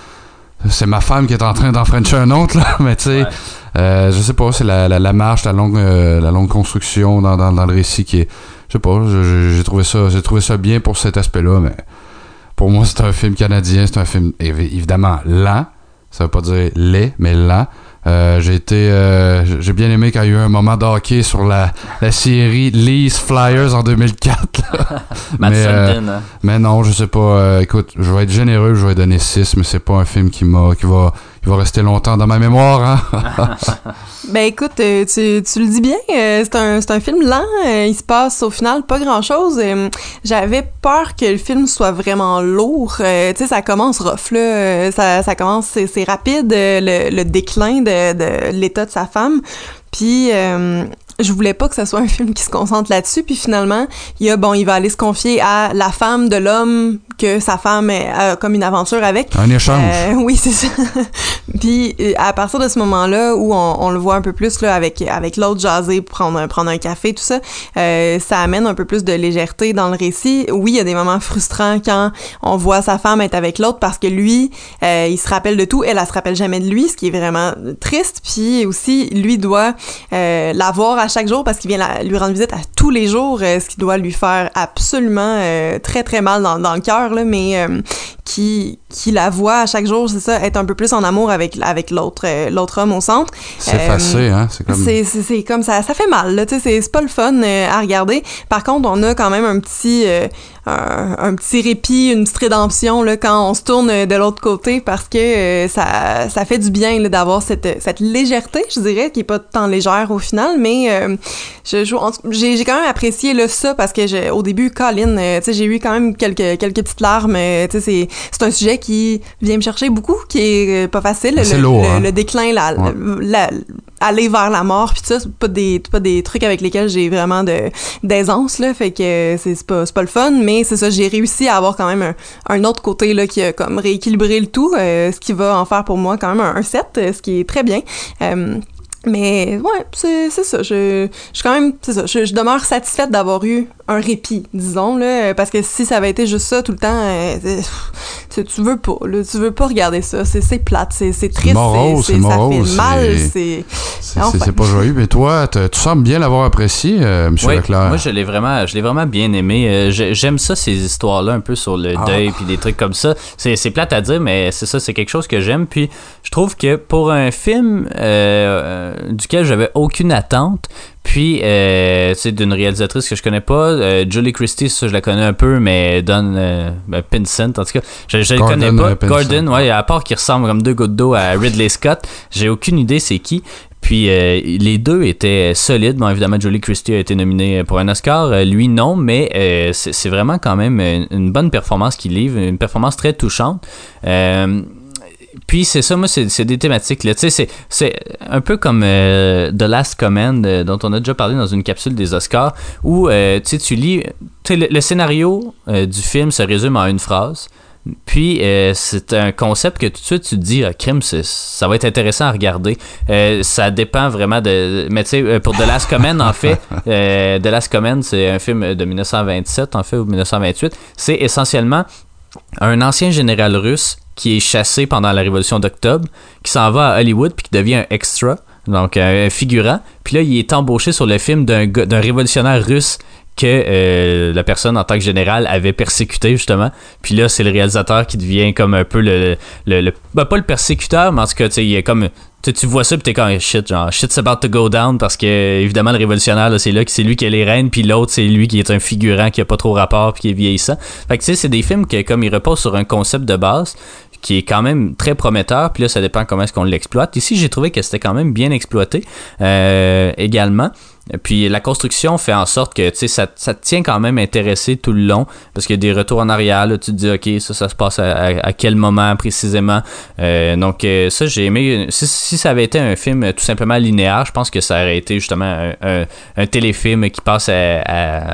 c'est ma femme qui est en train d'en frencher un autre là, [laughs] mais tu sais je sais pas, c'est la, la, la marche, la longue la longue construction dans, dans, dans le récit qui est je sais pas, j'ai trouvé ça j'ai trouvé ça bien pour cet aspect-là mais pour moi, c'est un film canadien, c'est un film évi- évidemment lent. Ça veut pas dire laid, mais lent. Euh, j'ai été, euh, j'ai bien aimé quand il y a eu un moment de hockey sur la, la série Lee's Flyers en 2004. là. [laughs] Matt mais, euh, hein. mais non, je sais pas. euh, écoute, je vais être généreux, je vais donner 6, mais c'est pas un film qui m'a, qui va, va rester longtemps dans ma mémoire. Hein? [laughs] Ben écoute, euh, tu, tu le dis bien, euh, c'est un, un film lent, euh, il se passe au final pas grand-chose. J'avais peur que le film soit vraiment lourd. tu sais, ça commence rough, là. Ça, ça commence, c'est rapide, le, le déclin de, de l'état de sa femme. Puis... je voulais pas que ce soit un [laughs] film qui se concentre là-dessus, puis finalement, il y a bon, il va aller se confier à la femme de l'homme que sa femme est, a comme une aventure avec. Un échange. Euh, oui, c'est ça. [laughs] Puis euh, à partir de ce moment-là où on, on le voit un peu plus là avec avec l'autre jaser, prendre un, prendre un café, tout ça, euh, ça amène un peu plus de légèreté dans le récit. Oui, il y a des moments frustrants quand on voit sa femme être avec l'autre parce que lui, euh, il se rappelle de tout, elle, elle se rappelle jamais de lui, ce qui est vraiment triste. Puis aussi, lui doit euh, la voir à chaque jour parce qu'il vient la- lui rendre visite à tous les jours, ce qui doit lui faire absolument euh, très très mal dans, dans le cœur là, mais euh, qui qui la voit à chaque jour, c'est ça, être un peu plus en amour avec avec l'autre euh, l'autre homme au centre. C'est Euh, effacé, hein? C'est comme. C'est, c'est, c'est comme ça, ça fait mal, là, tu sais, c'est, c'est pas le fun euh, à regarder. Par contre, on a quand même un petit, euh, un, un petit répit, une petite rédemption, là, quand on se tourne euh, de l'autre côté parce que euh, ça, ça fait du bien, là, d'avoir cette, cette légèreté, je dirais, qui est pas tant légère au final, mais euh, je, je- j'ai, j'ai quand même apprécié, là, ça parce que j'ai- au début, Colin, euh, tu sais, j'ai eu quand même quelques, quelques petites larmes, euh, tu sais, c'est, c'est un sujet qui vient me chercher beaucoup, qui est euh, pas facile. C'est le, lourd, le- hein? le déclin, la, Ouais. la- aller vers la mort puis ça c'est pas des pas des trucs avec lesquels j'ai vraiment de d'aisance là fait que c'est c'est pas c'est pas le fun mais c'est ça j'ai réussi à avoir quand même un, autre côté qui a comme rééquilibré le tout euh, ce qui va en faire pour moi quand même un, un 7 euh, ce qui est très bien Euh, mais ouais, c'est ça. Je demeure satisfaite d'avoir eu un répit, disons là, parce que si ça avait été juste ça tout le temps, euh, tu veux pas, là, tu veux pas regarder ça. C'est plate, c'est triste, morose, ça morose, fait mal, c'est- c'est Enfin. pas joyeux. Mais toi, tu sembles bien l'avoir apprécié, euh, Monsieur Oui, Leclerc. moi je l'ai vraiment, je l'ai vraiment bien aimé. Euh, j'ai- J'aime ça ces histoires-là un peu sur le Ah. deuil puis des trucs comme ça. C'est plate à dire, mais c'est ça, c'est quelque chose que j'aime. Puis je trouve que pour un film euh, euh, duquel j'avais aucune attente, puis euh, c'est d'une réalisatrice que je connais pas, euh, Julie Christie, ça je la connais un peu, mais Don euh, ben, Pinsent, en tout cas, je, je Gordon, connais pas. euh. Gordon, ouais, à part qu'il ressemble comme deux gouttes d'eau à Ridley Scott, j'ai aucune idée c'est qui. Puis euh, les deux étaient solides. Bon, évidemment, Julie Christie a été nominée pour un Oscar. Euh, lui, non, mais euh, c'est c'est vraiment quand même une, une bonne performance qu'il livre, une performance très touchante. Puis c'est ça, moi, c'est des thématiques. Là. Tu sais, c'est- un peu comme euh, The Last Command, euh, dont on a déjà parlé dans une capsule des Oscars, où euh, tu sais, tu lis. tu sais, Le, le scénario du film se résume en une phrase. Puis c'est un concept que tout de suite tu te dis, ah, crime, ça va être intéressant à regarder. Ça dépend vraiment de. Mais tu sais, pour The Last Command, en fait, [laughs] The Last Command, c'est un film de 1927, en fait, ou 1928. C'est essentiellement un ancien général russe qui est chassé pendant la révolution d'octobre, qui s'en va à Hollywood puis qui devient un extra, donc un, un figurant. Puis là, il est embauché sur le film d'un révolutionnaire russe que euh, la personne en tant que général avait persécuté justement. Puis là, c'est le réalisateur qui devient comme un peu le, ben, pas le persécuteur, mais en tout cas, comme tu, vois ça puis t'es comme shit genre shit's about to go down parce que évidemment le révolutionnaire c'est là que c'est lui qui a les rênes puis l'autre c'est lui qui est un figurant qui a pas trop rapport puis qui est vieillissant. Fait que tu sais c'est des films qui comme ils reposent sur un concept de base qui est quand même très prometteur puis là ça dépend comment est-ce qu'on l'exploite. Ici j'ai trouvé que c'était quand même bien exploité euh, également puis la construction fait en sorte que tu sais ça, ça te tient quand même intéressé tout le long parce qu'il y a des retours en arrière là, tu te dis ok ça ça se passe à, à- à quel moment précisément? Euh, donc euh, ça j'ai aimé si, si ça avait été un film euh, tout simplement linéaire je pense que ça aurait été justement un, un- un téléfilm qui passe à,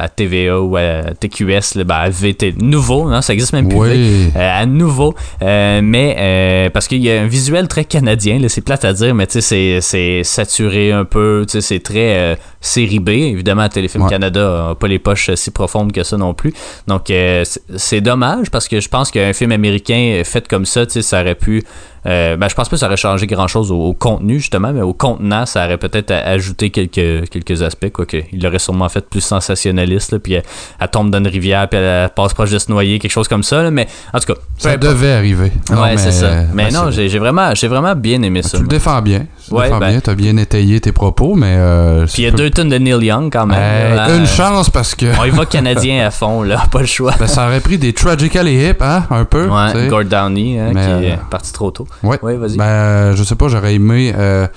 à- TVA ou à TQS là, ben, à VT nouveau non ça existe même plus Oui. euh, à nouveau euh, mais parce qu'il y a un visuel très canadien là, c'est plate à dire mais tu sais c'est c'est saturé un peu tu sais c'est très série B évidemment Téléfilm Ouais. Canada a pas les poches euh, si profondes que ça non plus donc euh, c'est- dommage parce que je pense qu'un film américain euh, fait comme ça tu sais ça aurait pu euh, ben, je pense pas que ça aurait changé grand-chose au, au contenu, justement, mais au contenant, ça aurait peut-être ajouté quelques, quelques aspects, quoique il l'aurait sûrement fait plus sensationnaliste, là, puis elle, elle tombe dans une rivière, puis elle, elle passe proche de se noyer, quelque chose comme ça, là, mais en tout cas, Ça devait arriver. Non, ouais, c'est ça. euh, Mais non, j'ai vraiment, j'ai vraiment bien aimé ça. Tu le défends bien. Tu Ouais, défends ben- bien. T'as bien étayé tes propos, mais. euh, Puis il y a deux tonnes de Neil Young quand même. Là, une chance parce que. On y va [laughs] canadien à fond, là, pas le choix. ben, ça aurait pris des Tragically Hip, hein, un peu. Ouais. Gord Downey, hein, Mais, qui est euh, parti trop tôt. Ouais. Ouais, vas-y. Ben, je sais pas, j'aurais aimé euh,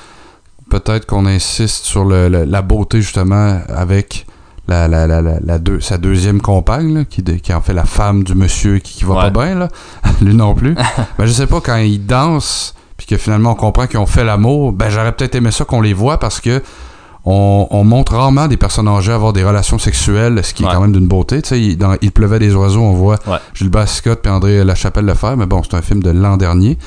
peut-être qu'on insiste sur le- le- la beauté, justement, avec la, la, la, la, deux- sa deuxième compagne, là, qui, de- qui en fait la femme du monsieur qui, qui va Ouais. pas bien, là. [laughs] Lui non plus. [laughs] ben, je sais pas, quand ils dansent, puis que finalement on comprend qu'ils ont fait l'amour, ben, j'aurais peut-être aimé ça qu'on les voit parce que. On, on montre rarement des personnes âgées avoir des relations sexuelles, ce qui Ouais. est quand même d'une beauté. Tu sais, il, dans Il pleuvait des oiseaux, on voit Ouais. Gilbert Scott et André Lachapelle le faire, mais bon, c'est un film de l'an dernier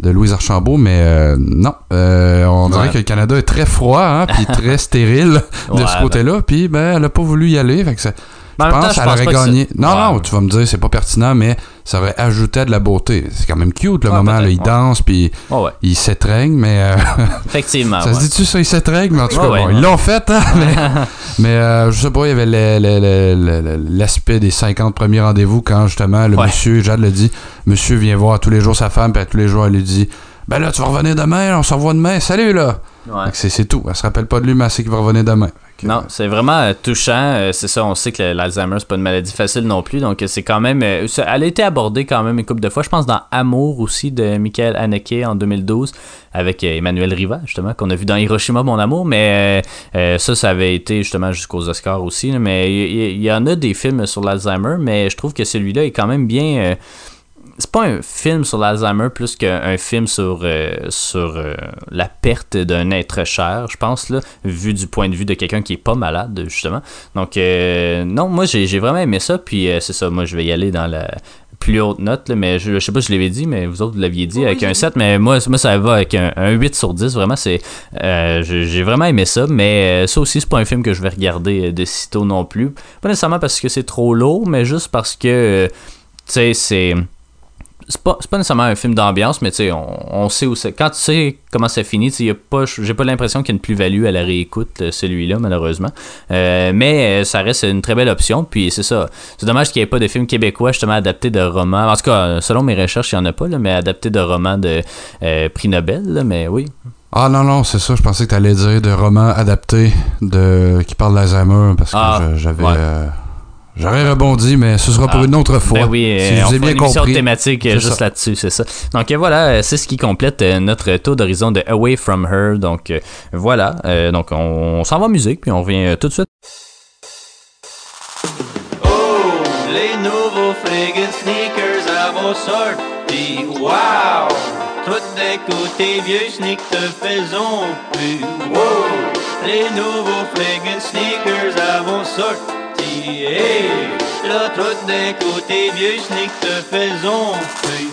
de Louise Archambault, mais euh, non, Euh, on dirait Ouais. que le Canada est très froid, hein, puis très stérile [laughs] de Ouais, ce côté-là, puis ben elle a pas voulu y aller, fait que ça, Mais je pense qu'elle aurait gagné. Non, Ouais. non, tu vas me dire c'est pas pertinent, mais ça aurait ajouté de la beauté. C'est quand même cute le Ouais, moment, là, il ouais. danse, puis il s'étreigne, mais euh, [laughs] Effectivement. ça se dit-tu ça, il s'étreigne, mais en tout cas, bon, ils l'ont fait, hein, mais, [laughs] mais euh, je sais pas, il y avait l'aspect des 50 premiers rendez-vous quand justement le monsieur, Jade le dit, monsieur vient voir tous les jours sa femme, puis à tous les jours elle lui dit Ben là, tu vas revenir demain, on se revoit demain, salut là! C'est tout, elle se rappelle pas de lui, mais elle sait qu'il va revenir demain. Non, c'est vraiment euh, touchant. Euh, c'est ça, on sait que l'Alzheimer, c'est pas une maladie facile non plus. Donc, euh, c'est quand même. elle a été abordée quand même une couple de fois. Je pense dans Amour aussi de Michael Haneke en 2012 avec Emmanuel Riva, justement, qu'on a vu dans Hiroshima, mon amour. Mais ça, ça avait été justement jusqu'aux Oscars aussi. mais il y en a des films sur l'Alzheimer, mais je trouve que celui-là est quand même bien. C'est pas un film sur l'Alzheimer plus qu'un film sur, euh, sur euh, la perte d'un être cher, je pense, là, vu du point de vue de quelqu'un qui est pas malade, justement. Donc, euh, non, moi, j'ai vraiment aimé ça, puis euh, c'est ça, moi, je vais y aller dans la plus haute note, là, mais je, je sais pas si je l'avais dit, mais vous autres, vous l'aviez dit avec un 7, mais moi, moi, ça va avec un, un 8 sur 10, vraiment, c'est... j'ai vraiment aimé ça, mais ça aussi, c'est pas un film que je vais regarder de sitôt non plus. Pas nécessairement parce que c'est trop lourd, mais juste parce que, tu sais, c'est c'est pas, pas nécessairement un film d'ambiance, mais tu sais, on, on sait où c'est. Quand tu sais comment ça finit, tu sais, y a pas, j'ai pas l'impression qu'il y a une plus-value à la réécoute, euh, celui-là, malheureusement. Euh, mais euh, ça reste une très belle option, puis c'est ça. C'est dommage qu'il n'y ait pas de film québécois, justement, adapté de romans. En tout cas, selon mes recherches, il n'y en a pas, là, mais adapté de romans de euh, prix Nobel, là, mais oui. Ah non, non, c'est ça, je pensais que tu allais dire de romans adaptés de, qui parlent d'Alzheimer, parce que Ah, j'avais. ouais. euh, J'aurais rebondi, mais ce sera pour Ah, une autre fois. Ben oui, si euh, je on vous ai bien une émission compris. thématique C'est juste ça. là-dessus, c'est ça. Donc euh, voilà, euh, c'est ce qui complète euh, notre tour d'horizon de Away From Her. Donc voilà, euh, donc on, on s'en va en musique, puis on revient tout de suite. Oh, les nouveaux friggin' sneakers à vos sorties. Wow! Tout d'un côté vieux sneak te faisons plus. Wow! Les nouveaux friggin' sneakers à vos tout d'un côté vieux sneak te faisons plus.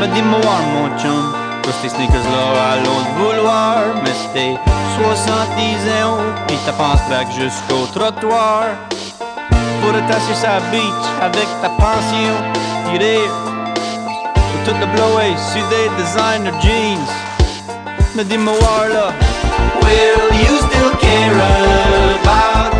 Mais dis-moi, mon chum, que ces sneakers-là à l'autre vouloir. Mais c'était 70 ans, pis t'as pensé back jusqu'au trottoir pour tasser sa beach avec ta pension. Pour tout le blower sur des designer jeans. Mais dis-moi là, will you still care about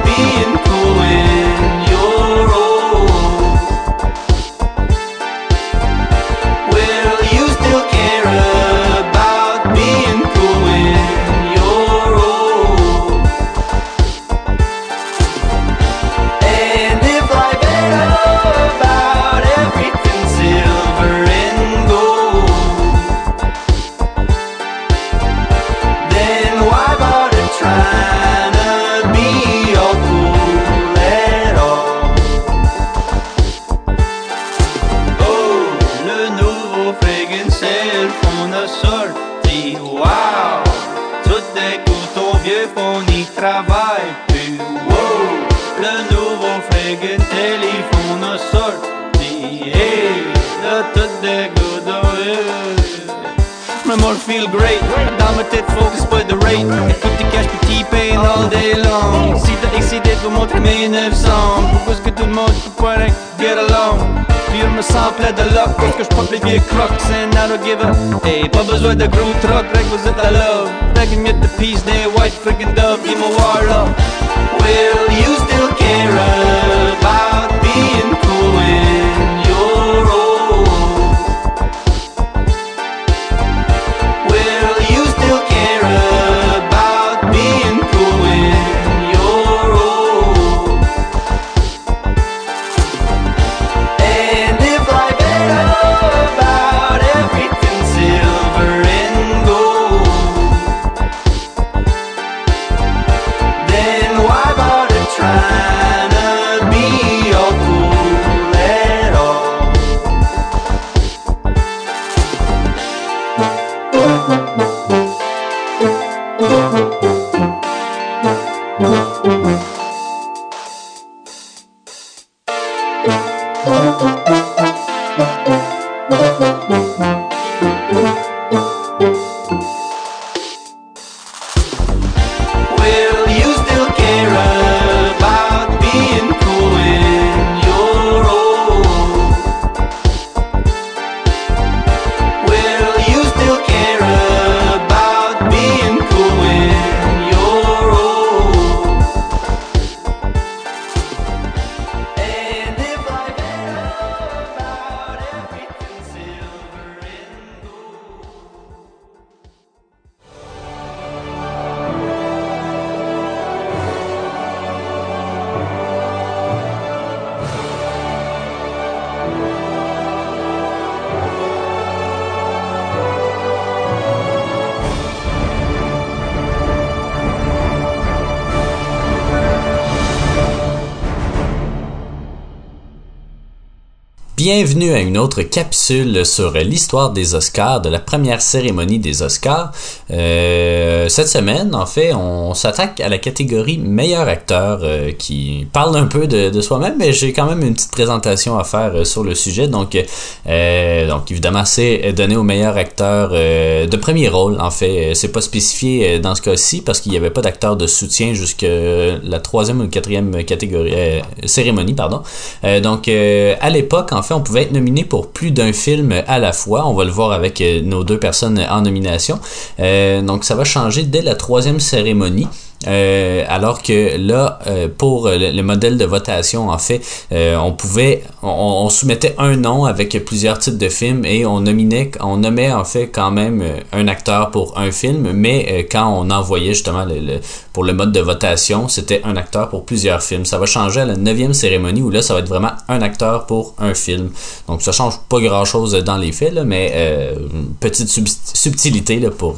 sens plein de luck parce que je porte les vieux crocs and I don't give a Hey, pas besoin de gros truck, requisite la love. Fait que get the peace des white freaking dove, dis-moi là Will you still Bienvenue à une autre capsule sur l'histoire des Oscars, de la première cérémonie des Oscars. Euh, cette semaine, en fait, on s'attaque à la catégorie meilleur acteur euh, qui parle un peu de, soi-même, mais j'ai quand même une petite présentation à faire euh, sur le sujet. Donc, donc évidemment, c'est donné au meilleur acteur de premier rôle. En fait, c'est pas spécifié dans ce cas-ci parce qu'il n'y avait pas d'acteur de soutien jusqu'à la troisième ou quatrième catégorie cérémonie, pardon. Donc, à l'époque, en fait, on pouvait être nominé pour plus d'un film à la fois. On va le voir avec euh, nos deux personnes en nomination. Euh, donc, ça va changer dès la troisième cérémonie. Euh, alors que là, euh, pour le, le modèle de votation, en fait, euh, on pouvait, on, soumettait un nom avec plusieurs titres de films et on nominait, on nommait en fait quand même un acteur pour un film, mais quand on envoyait justement le, pour le mode de votation, c'était un acteur pour plusieurs films. Ça va changer à la neuvième cérémonie où là, ça va être vraiment un acteur pour un film. Donc ça change pas grand chose dans les faits, là, mais petite sub- subtilité là, pour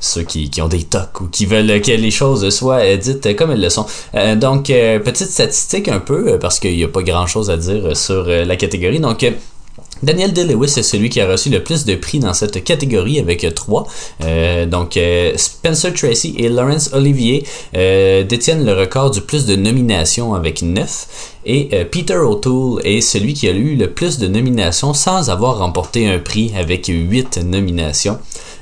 ceux qui, qui ont des tocs ou qui veulent que les choses soient euh, dites comme elles le sont. Euh, donc, euh, petite statistique un peu, euh, parce qu'il n'y a pas grand chose à dire euh, sur euh, la catégorie. Donc, euh, Daniel Day-Lewis est celui qui a reçu le plus de prix dans cette catégorie avec 3. donc euh, Spencer Tracy et Laurence Olivier euh, détiennent le record du plus de nominations avec 9. Et euh, Peter O'Toole est celui qui a eu le plus de nominations sans avoir remporté un prix avec 8 nominations.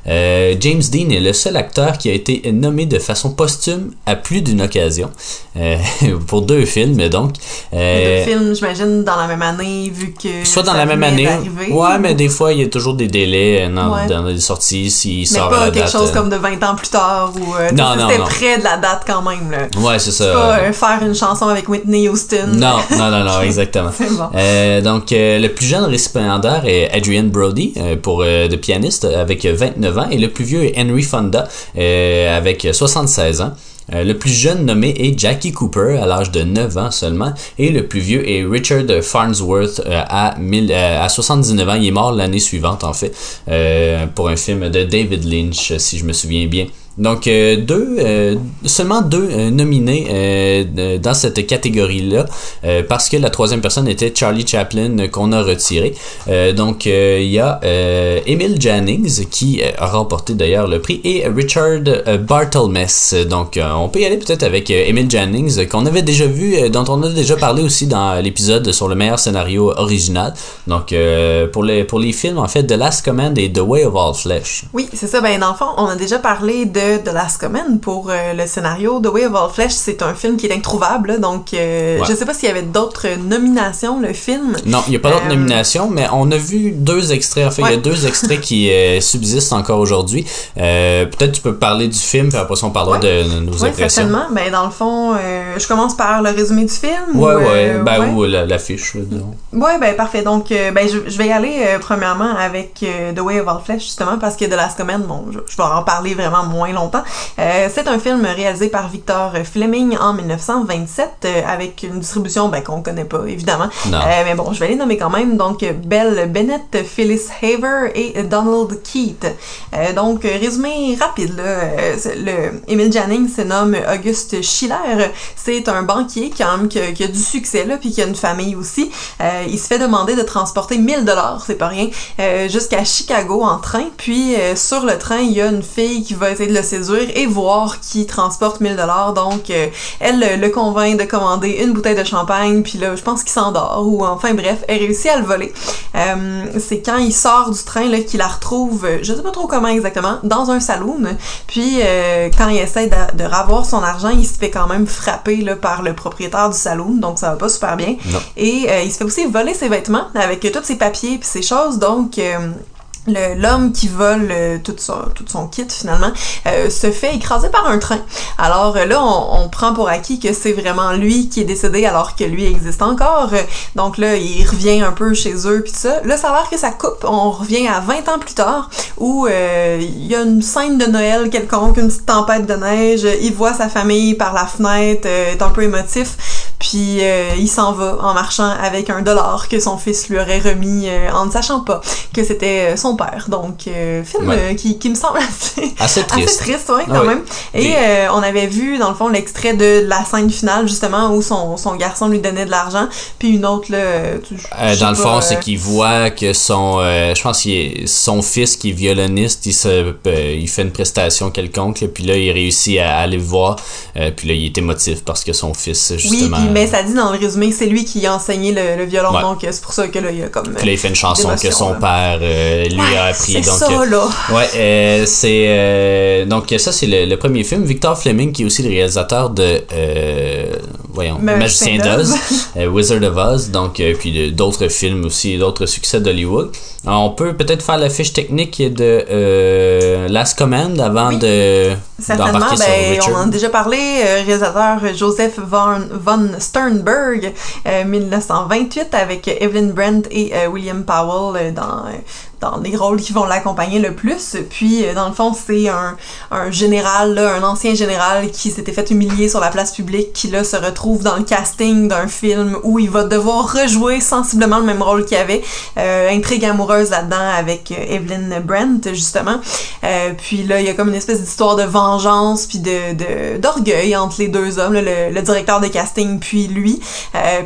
Euh, James Dean est le seul acteur qui a été nommé de façon posthume à plus d'une occasion. Euh, [laughs] pour deux films donc. Euh, deux films, j'imagine, dans la même année, vu que. Soit dans la même année. Ouais, mais des fois, il y a toujours des délais euh, dans, Ouais. dans les sorties s'il sort pas la quelque date. chose comme de 20 ans plus tard ou Non, non, c'était près de la date quand même là. Ouais, c'est ça. Pas faire une chanson avec Whitney Houston. Non, non, non, non, [laughs] exactement. C'est bon. Donc, le plus jeune récipiendaire est Adrian Brody pour euh, The Pianist avec 29 et le plus vieux est Henry Fonda euh, avec 76 ans. Euh, le plus jeune nommé est Jackie Cooper à l'âge de 9 ans seulement et le plus vieux est Richard Farnsworth euh, à, 1000, euh, à 79 ans. Il est mort l'année suivante en fait pour un film de David Lynch si je me souviens bien. Donc euh, deux, euh, seulement deux euh, nominés dans cette catégorie-là parce que la troisième personne était Charlie Chaplin qu'on a retiré. Donc il y a Emil Jannings qui a remporté d'ailleurs le prix et Richard Barthelmess. Donc on peut y aller peut-être avec Emil Jannings qu'on avait déjà vu, dont on a déjà parlé aussi dans l'épisode sur le meilleur scénario original. Donc pour les pour les films en fait The Last Command et The Way of All Flesh. Oui, c'est ça. Ben, dans fond, on a déjà parlé de de The Last Command pour euh, le scénario. The Way of All Flesh, c'est un film qui est introuvable, là, donc euh, Ouais. je sais pas s'il y avait d'autres nominations, le film. Non, il n'y a pas d'autres Euh, nominations, mais on a vu deux extraits. En fait, il y a deux extraits qui euh, [laughs] subsistent encore aujourd'hui. Euh, Peut-être tu peux parler du film, puis après ça, on parlera Ouais. de nos Oui, impressions. certainement. Ben, dans le fond, euh, je commence par le résumé du film. Ouais, ou, ouais, euh, ben, ou la- l'affiche, disons. Ouais, ben parfait. Donc, euh, ben je, je vais y aller euh, premièrement avec euh, The Way of All Flesh justement parce que The Last Command, bon, je, je vais en parler vraiment moins longtemps. Euh, c'est un film réalisé par Victor Fleming en 1927 euh, avec une distribution ben qu'on connaît pas évidemment. Non. Euh, mais bon, je vais les nommer quand même. Donc, Belle Bennett, Phyllis Haver et Donald Keith. Donc, résumé rapide, là. le, Emile Jannings se nomme Auguste Schiller. C'est un banquier, quand même, qui a, qui a du succès, là, puis qui a une famille aussi. Il se fait demander de transporter 1000 dollars, c'est pas rien, jusqu'à Chicago en train. Puis, sur le train, il y a une fille qui va essayer de le séduire et voir qui transporte 1000 dollars. Donc, euh, elle euh, le convainc de commander une bouteille de champagne, puis là, je pense qu'il s'endort, ou enfin bref, elle réussit à le voler. Euh, c'est quand il sort du train là, qu'il la retrouve, je sais pas trop comment exactement, dans un saloon. Puis euh, quand il essaie de, de ravoir son argent, il se fait quand même frapper là, par le propriétaire du saloon, donc ça va pas super bien. Non. Et il se fait aussi voler ses vêtements avec tous ses papiers puis ses choses, donc... le- l'homme qui vole euh, tout, son, tout son kit finalement euh, se fait écraser par un train. Alors euh, là, on, on prend pour acquis que c'est vraiment lui qui est décédé alors que lui existe encore. Euh, Donc là, il revient un peu chez eux puis ça. Là, ça a l'air que ça coupe. On revient à 20 ans plus tard où il y a une scène de Noël quelconque, une petite tempête de neige. Il voit sa famille par la fenêtre, est un peu émotif. Puis euh, il s'en va en marchant avec un dollar que son fils lui aurait remis euh, en ne sachant pas que c'était euh, son père. Donc, euh, film Ouais. qui, qui me semble assez, Assez triste. assez triste, ouais, Ah quand oui. même. Et Oui. on avait vu, dans le fond, l'extrait de la scène finale, justement, où son, son garçon lui donnait de l'argent. Puis une autre, là... tu- dans le fond, c'est qu'il voit que son, je pense est- son fils qui est violoniste, il se, il fait une prestation quelconque, puis là il réussit à aller le voir, puis là il est émotif parce que son fils justement. Mais ça dit dans le résumé, c'est lui qui a enseigné le, le violon, Ouais. donc euh, c'est pour ça que là, il y a comme... Puis là, il fait une chanson que son là. père euh, lui Ouais, a appris. c'est ça, euh, là. Ouais, euh, c'est donc ça c'est le, le premier film. Victor Fleming qui est aussi le réalisateur de voyons Magicien d'Oz. [laughs] euh, Wizard of Oz, donc euh, puis d'autres films aussi, d'autres succès d'Hollywood. On peut peut-être faire la fiche technique de euh, Last Command avant Oui. de Certainement, ben, on en a déjà parlé, euh, réalisateur Joseph von, von Sternberg, euh, 1928, avec Evelyn Brent et euh, William Powell dans, dans les rôles qui vont l'accompagner le plus. Puis, euh, dans le fond, c'est un, un général, là, un ancien général qui s'était fait humilier sur la place publique, qui là se retrouve dans le casting d'un film où il va devoir rejouer sensiblement le même rôle qu'il avait. Euh, intrigue amoureuse là-dedans avec euh, Evelyn Brent, justement. Puis là, il y a comme une espèce d'histoire de vengeance puis de d'orgueil entre les deux hommes, là, le, le directeur de casting puis lui.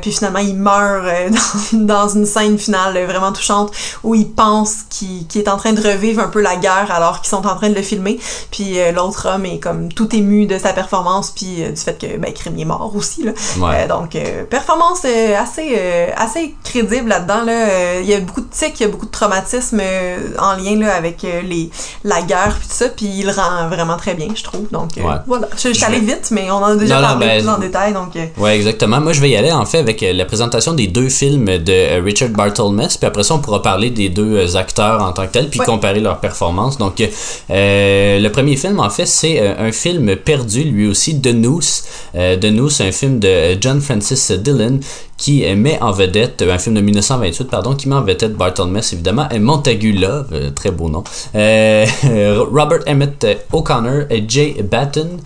Puis finalement, il meurt [laughs] dans, une scène finale vraiment touchante où il pense qu'il est en train de revivre un peu la guerre alors qu'ils sont en train de le filmer. Puis euh, l'autre homme est comme tout ému de sa performance puis euh, du fait que ben Crème est mort aussi là. Ouais. Euh, donc performance assez assez crédible là-dedans là. Il y a beaucoup de tics, il y a beaucoup de traumatisme euh, en lien là avec les la guerre puis tout ça puis il le rend vraiment très bien je trouve. Donc Ouais. voilà, je, je suis allée vite mais on en a déjà Non, non, parlé ben, plus en détail donc Ouais, exactement. Moi, je vais y aller en fait avec la présentation des deux films de Richard Barthelmess, puis après ça, on pourra parler des deux euh, acteurs en tant que tels, puis Ouais. comparer leurs performances. Donc, euh, le premier film, en fait, c'est euh, un film perdu, lui aussi, The Noose. Euh, The Noose, un film de John Francis Dillon qui met en vedette, euh, un film de 1928, pardon, qui met en vedette Barthelmess, évidemment, et Montague Love, euh, très beau nom, euh, [laughs] Robert Emmett O'Connor, et Jay Batten,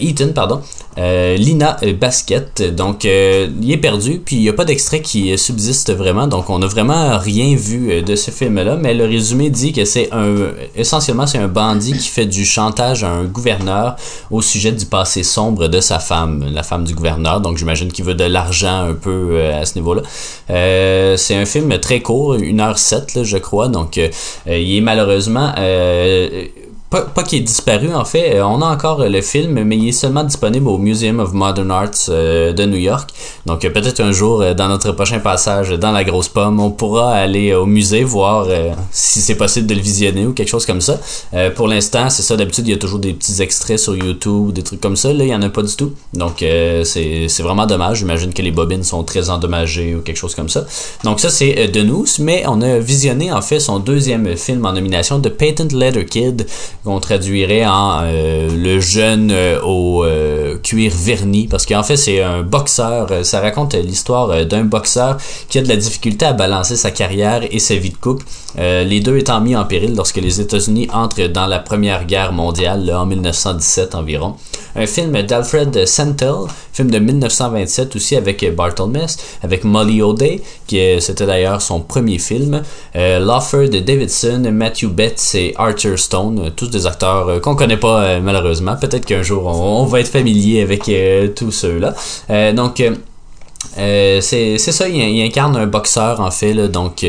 Eaton, pardon, Lina Basket. Donc, il est perdu, puis il n'y a pas d'extrait qui subsiste vraiment, donc on n'a vraiment rien vu de ce film-là, mais le résumé dit que c'est un, essentiellement, c'est un bandit qui fait du chantage à un gouverneur au sujet du passé sombre de sa femme, la femme du gouverneur, donc j'imagine qu'il veut de l'argent un peu euh, à ce niveau-là. Euh, c'est un film très court, 1h07, là, je crois, donc euh, il est malheureusement... pas, pas qu'il est disparu en fait, Euh, on a encore euh, le film, mais il est seulement disponible au Museum of Modern Arts euh, de New York. Donc peut-être un jour, dans notre prochain passage dans la grosse pomme, on pourra aller au musée voir si c'est possible de le visionner ou quelque chose comme ça. Pour l'instant, c'est ça, d'habitude, il y a toujours des petits extraits sur YouTube, des trucs comme ça. Là, il y en a pas du tout. Donc c'est vraiment dommage. J'imagine que les bobines sont très endommagées ou quelque chose comme ça. Donc ça, c'est The Noose, mais on a visionné en fait son deuxième film en nomination, The Patent Leather Kid, qu'on traduirait en euh, le jeune euh, au euh, cuir verni, parce qu'en fait c'est un boxeur. Ça raconte l'histoire d'un boxeur qui a de la difficulté à balancer sa carrière et sa vie de couple. Les deux étant mis en péril lorsque les États-Unis entrent dans la Première Guerre mondiale là, en 1917 environ. Un film d'Alfred Sentel, film de 1927 aussi avec Barthelmess, avec Molly O'Day, qui c'était d'ailleurs son premier film. Euh, Lawford Davidson, Matthew Betts et Arthur Stone, euh, tous des acteurs euh, qu'on connaît pas euh, malheureusement. Peut-être qu'un jour on, va être familier avec tous ceux-là. Donc c'est ça, il, incarne un boxeur en fait, donc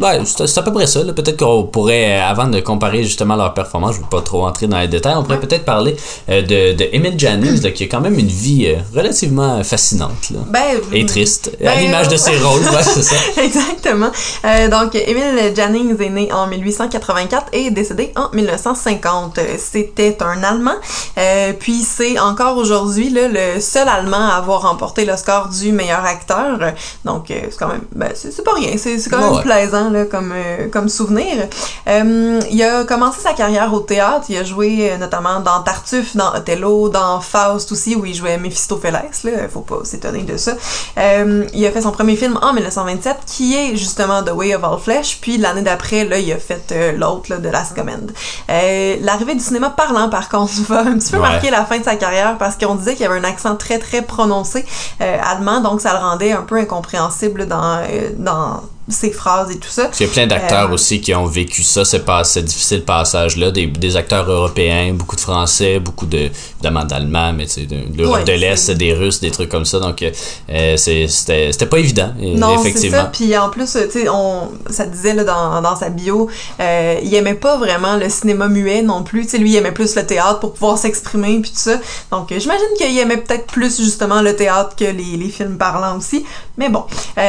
ouais, c'est à peu près ça. là. Peut-être qu'on pourrait, euh, avant de comparer justement leur performance, je ne veux pas trop entrer dans les détails, on pourrait peut-être parler euh, de, de Emile Jannings, là, qui a quand même une vie euh, relativement fascinante là. Ben, et triste, à ben, l'image de ses rôles, ouais, c'est ça. [laughs] Exactement. Euh, donc, Emile Jannings est né en 1884 et est décédé en 1950. Euh, C'était un Allemand. Euh, puis c'est encore aujourd'hui le seul Allemand à avoir remporté le score du meilleur acteur. Donc, euh, c'est quand même, ben, c'est pas rien. C'est c'est quand même Ouais. plaisant là, comme, euh, comme souvenir. Euh, il a commencé sa carrière au théâtre. Il a joué euh, notamment dans Tartuffe, dans Othello, dans Faust aussi, où il jouait Méphistophélès. Là, faut pas s'étonner de ça. Il a fait son premier film en 1927, qui est justement The Way of All Flesh. Puis l'année d'après, là, il a fait l'autre, de Last Command. L'arrivée du cinéma parlant, par contre, [laughs] va un petit peu Ouais. marquer la fin de sa carrière parce qu'on disait qu'il y avait un accent très très prononcé allemand, donc ça le rendait un peu incompréhensible dans, dans ses phrases et tout ça. Il y a plein d'acteurs Euh, aussi qui ont vécu ça, ce, pas- ce difficile passage-là. Des, des acteurs européens, beaucoup de Français, beaucoup de, évidemment d'Allemands, mais de, de l'Europe Ouais, de l'Est, des Russes, des trucs comme ça. Donc, euh, c'était c'était pas évident, euh, Non, effectivement. ça. Puis en plus, tu sais, on, ça disait là, dans, dans sa bio, euh, il aimait pas vraiment le cinéma muet non plus. Tu sais, lui, il aimait plus le théâtre pour pouvoir s'exprimer puis tout ça. Donc, j'imagine qu'il aimait peut-être plus justement le théâtre que les, les films parlants aussi. Mais bon. Il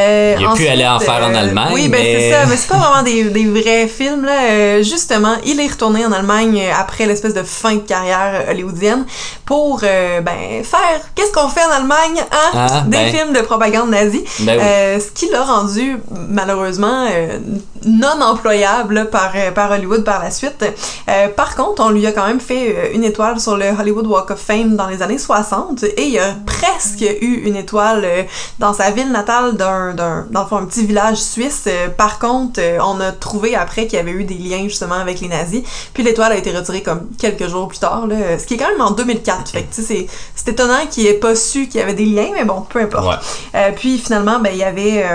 a pu aller en faire en Allemagne, Oui, ben mais- c'est ça. Mais c'est pas [laughs] vraiment des, des vrais films là. Euh, justement, il est retourné en Allemagne euh, après l'espèce de fin de carrière hollywoodienne pour euh, ben faire qu'est-ce qu'on fait en Allemagne, hein? Ah, des ben. films de propagande nazie. Ben oui. Euh, ce qui l'a rendu malheureusement euh, non employable par, euh, par Hollywood par la suite. Euh, par contre, on lui a quand même fait euh, une étoile sur le Hollywood Walk of Fame dans les années 60 et il a presque eu une étoile euh, dans sa ville natale d'un, d'un dans le fond, un petit village suisse. Euh, par contre, euh, on a trouvé après qu'il y avait eu des liens justement avec les nazis. Puis l'étoile a été retirée comme quelques jours plus tard, là, ce qui est quand même en 2004. Fait que, tu sais, c'est, c'est étonnant qu'il ait pas su qu'il y avait des liens, mais bon, peu importe. Ouais. Euh, puis finalement, ben, il y avait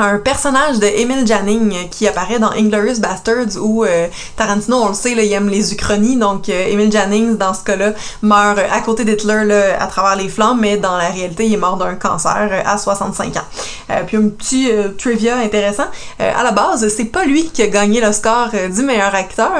un personnage de Emile Janning euh, qui apparaît dans Inglourious Bastards où euh, Tarantino, on le sait, là, il aime les uchronies. Donc, euh, Emile Jannings, dans ce cas-là, meurt euh, à côté d'Hitler là, à travers les flammes, mais dans la réalité, il est mort d'un cancer euh, à 65 ans. Puis un petit trivia intéressant. À la base, c'est pas lui qui a gagné le score du meilleur acteur.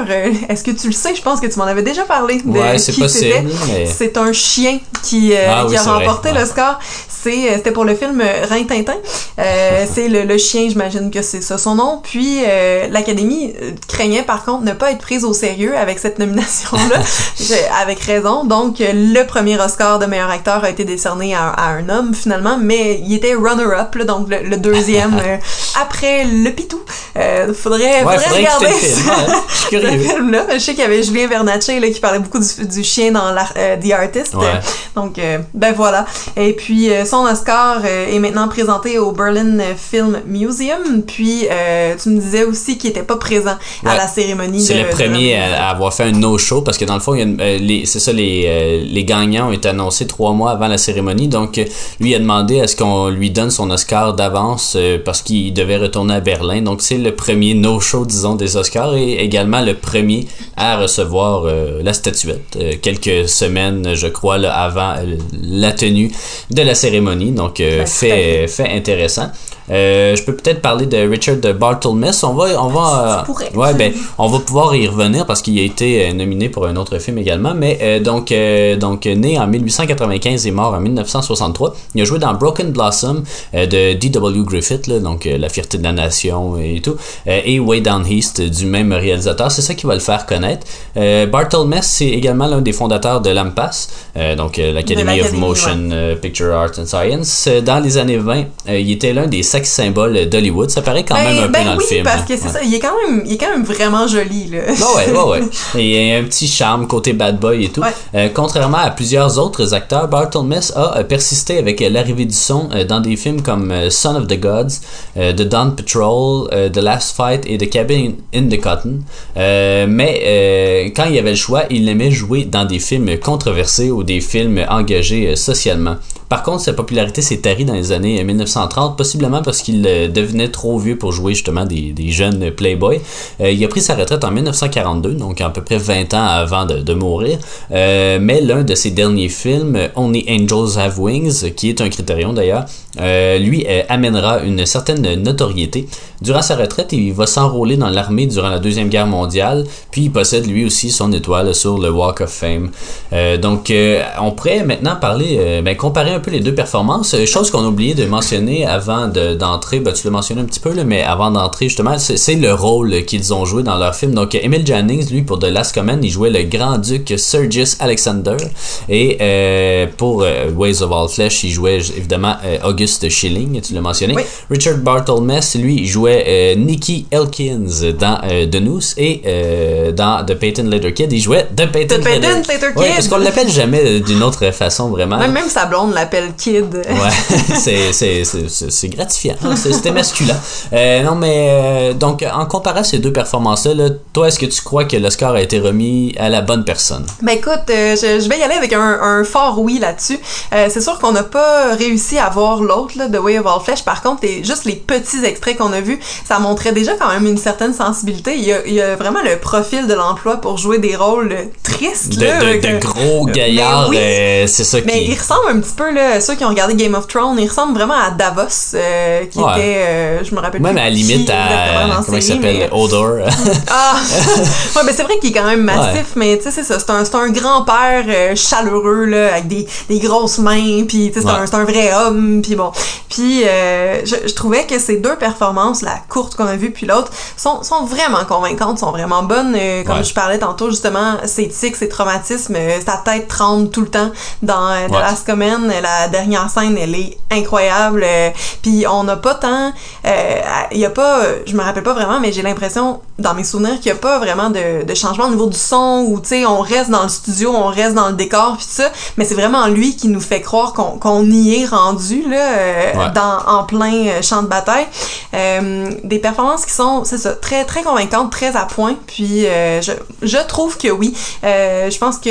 Est-ce que tu le sais? Je pense que tu m'en avais déjà parlé. De Ouais, c'est possible, mais- C'est un chien qui, Ah oui, a vrai, remporté ouais. le score. C'était pour le film Rintintin. C'est le, le chien, j'imagine que c'est ça son nom. Puis euh, l'Académie euh, craignait par contre ne pas être prise au sérieux avec cette nomination-là, [laughs] avec raison. Donc le premier Oscar de meilleur acteur a été décerné à, à un homme finalement, mais il était runner-up, donc le, le deuxième [laughs] euh, après le Pitou. Euh, faudrait, Ouais, faudrait regarder film, ouais. Je Ce [laughs] film-là. Je sais qu'il y avait Julien là, qui parlait beaucoup du, du chien dans The Artist. Ouais. Donc, ben voilà. Et puis, son Oscar est maintenant présenté au Berlin Film Museum. Puis, euh, tu me disais aussi qu'il était pas présent à la cérémonie. C'est le premier à, avoir fait un no-show parce que dans le fond, euh, c'est ça, les, euh, les gagnants ont été annoncés trois mois avant la cérémonie. Donc, lui a demandé à ce qu'on lui donne son Oscar d'avance parce qu'il devait retourner à Berlin. Donc, c'est le premier no-show, disons, des Oscars et également le premier à recevoir la statuette quelques semaines, je crois, là, avant la tenue de la cérémonie. Donc, à fait, fait intéressant. Euh, je peux peut-être parler de Richard Barthelmess. On va, on va, pourrais. ouais, ben, on va pouvoir y revenir parce qu'il a été euh, nominé pour un autre film également. Mais euh, donc, euh, donc né en 1895 et mort en 1963. Il a joué dans Broken Blossom euh, de D.W. Griffith, là, donc euh, La fierté de la nation et tout, euh, et Way Down East du même réalisateur. C'est ça qui va le faire connaître. Euh, Barthelmess, c'est également l'un des fondateurs de l'AMPAS, euh, donc euh, l'Academy of Motion euh, Picture Art and Science. Euh, Dans les années 20, euh, il était l'un des sex symboles d'Hollywood. Ça paraît quand même un ben peu dans oui, le film. parce hein. que c'est Ouais. ça, il est quand même, il est quand même vraiment joli là. Ouais, ouais, ouais. [laughs] Il y a un petit charme côté bad boy et tout. Ouais. Euh, contrairement à plusieurs autres acteurs, Barthelmess a euh, persisté avec euh, l'arrivée du son dans des films comme Son of the Gods, The Dawn Patrol, The Last Fight et The Cabin in the Cotton. Euh, mais euh, quand il y avait le choix, il aimait jouer dans des films controversés ou des films engagés socialement. Par contre, sa popularité s'est tarie dans les années 1930, possiblement parce qu'il euh, devenait trop vieux pour jouer justement des, jeunes playboys. Euh, il a pris sa retraite en 1942, donc à peu près 20 ans avant de, mourir. Euh, mais l'un de ses derniers films, Only Angels Have Wings, qui est un critérium d'ailleurs, euh, lui euh, amènera une certaine notoriété. Durant sa retraite, il va s'enrôler dans l'armée durant la Deuxième Guerre mondiale, puis il possède lui aussi son étoile sur le Walk of Fame. Euh, donc, on pourrait maintenant parler, ben, comparer un peu les deux performances. Chose qu'on a oublié de mentionner avant de- d'entrer, ben, tu l'as mentionné un petit peu, mais avant d'entrer, justement, c'est le rôle qu'ils ont joué dans leur film. Donc, Emil Jannings, lui, pour The Last Command, il jouait le grand-duc Sergius Alexander. Et pour Ways of All Flesh, il jouait évidemment August Schilling, tu l'as mentionné. Oui. Richard Barthelmess, lui, jouait euh, Nicky Elkins dans euh, The Noose et euh, dans The Peyton Letter Kid, il jouait The Peyton, The Peyton Letter Ouais, Kid. parce qu'on l'appelle jamais d'une autre façon, vraiment. Même, même sa blonde l'appelle Kid. Ouais, [laughs] c'est, gratifiant. hein, C'était masculin. Non, mais donc, en comparant ces deux performances-là, là, toi, est-ce que tu crois que l'Oscar a été remis à la bonne personne? Ben écoute, je, vais y aller avec un, fort oui là-dessus. C'est sûr qu'on n'a pas réussi à voir l'autre, The Way of All Flesh. Par contre, juste les petits extraits qu'on a vus, ça montrait déjà quand même une certaine sensibilité. Il y a, il y a vraiment le profil de l'emploi pour jouer des rôles tristes. De, là, de, de gros mais gaillards, oui. euh, c'est ça Mais qui... il ressemble un petit peu, là, ceux qui ont regardé Game of Thrones, il ressemble vraiment à Davos, euh, qui Ouais. était, euh, je me rappelle Même plus à la limite à... Comment il s'appelle? mais- Odor. [laughs] Ah! [laughs] ouais, ben c'est vrai qu'il est quand même massif, mais tu sais, c'est ça. C'est un, un grand-père euh, chaleureux, là, avec des, des grosses mains, puis tu sais, c'est Ouais. un, c'est un vrai homme, puis bon. Puis euh, je, je trouvais que ces deux performances, la courte qu'on a vue, puis l'autre, sont, sont vraiment convaincantes, sont vraiment bonnes. Euh, comme Ouais. je parlais tantôt, justement, ses tics, ses traumatismes, euh, sa tête tremble tout le temps dans The Ouais. Last Command. La dernière scène, elle est incroyable. puis on n'a pas tant... Il y a pas... Je me rappelle pas vraiment, mais j'ai l'impression, dans mes souvenirs, qu'il y a pas vraiment de, de changement au niveau du son, où, tu sais, on reste dans le studio, on reste dans le décor, puis ça. Mais c'est vraiment lui qui nous fait croire qu'on y est rendu, là, Ouais. dans, en plein euh, champ de bataille. Euh, des performances qui sont, c'est ça, très, très convaincantes, très à point. Puis euh, je, je trouve que oui. Euh, je pense que...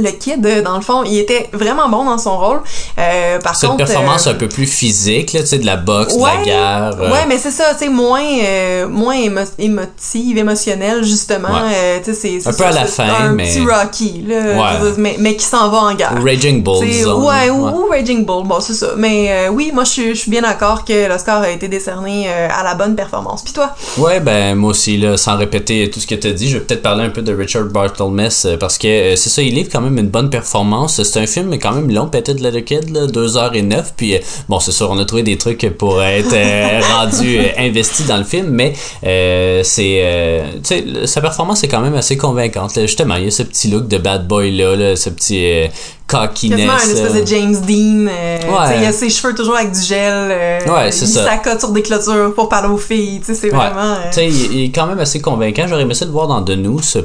le kid, euh, dans le fond, il était vraiment bon dans son rôle. Euh, par C'est une performance euh, un peu plus physique, là, tu sais, de la boxe, de la Ouais, guerre. euh, Ouais, mais c'est ça, tu sais, moins, euh, moins émo- émotive, émotionnelle, justement. Ouais. Tu sais, c'est- Un peu à la fin, un mais- petit Rocky, là, Ouais. mais, mais qui s'en va en guerre. Raging Bull. Disons. ouais, ou, Raging Bull, bon, c'est ça. Mais oui, moi, je suis- bien d'accord que l'Oscar a été décerné à la bonne performance. Puis toi? Ouais, ben moi aussi, là, sans répéter tout ce que tu as dit, je vais peut-être parler un peu de Richard Barthelmess parce que c'est ça, il livre quand même une bonne performance. C'est un film quand même long, peut-être Letter Kid, là, 2h09. Puis euh, bon, c'est sûr, on a trouvé des trucs pour être euh, [laughs] rendu euh, investi dans le film, mais c'est. tu sais, sa performance est quand même assez convaincante. là. Justement, il y a ce petit look de bad boy là, là, ce petit cockiness. Quasiment un espèce de James Dean. euh, Ouais. Il a ses cheveux toujours avec du gel. euh, Ouais, c'est il s'accote sur des clôtures pour parler aux filles. C'est Ouais. vraiment. euh, il, il est quand même assez convaincant. J'aurais aimé ça le voir dans The.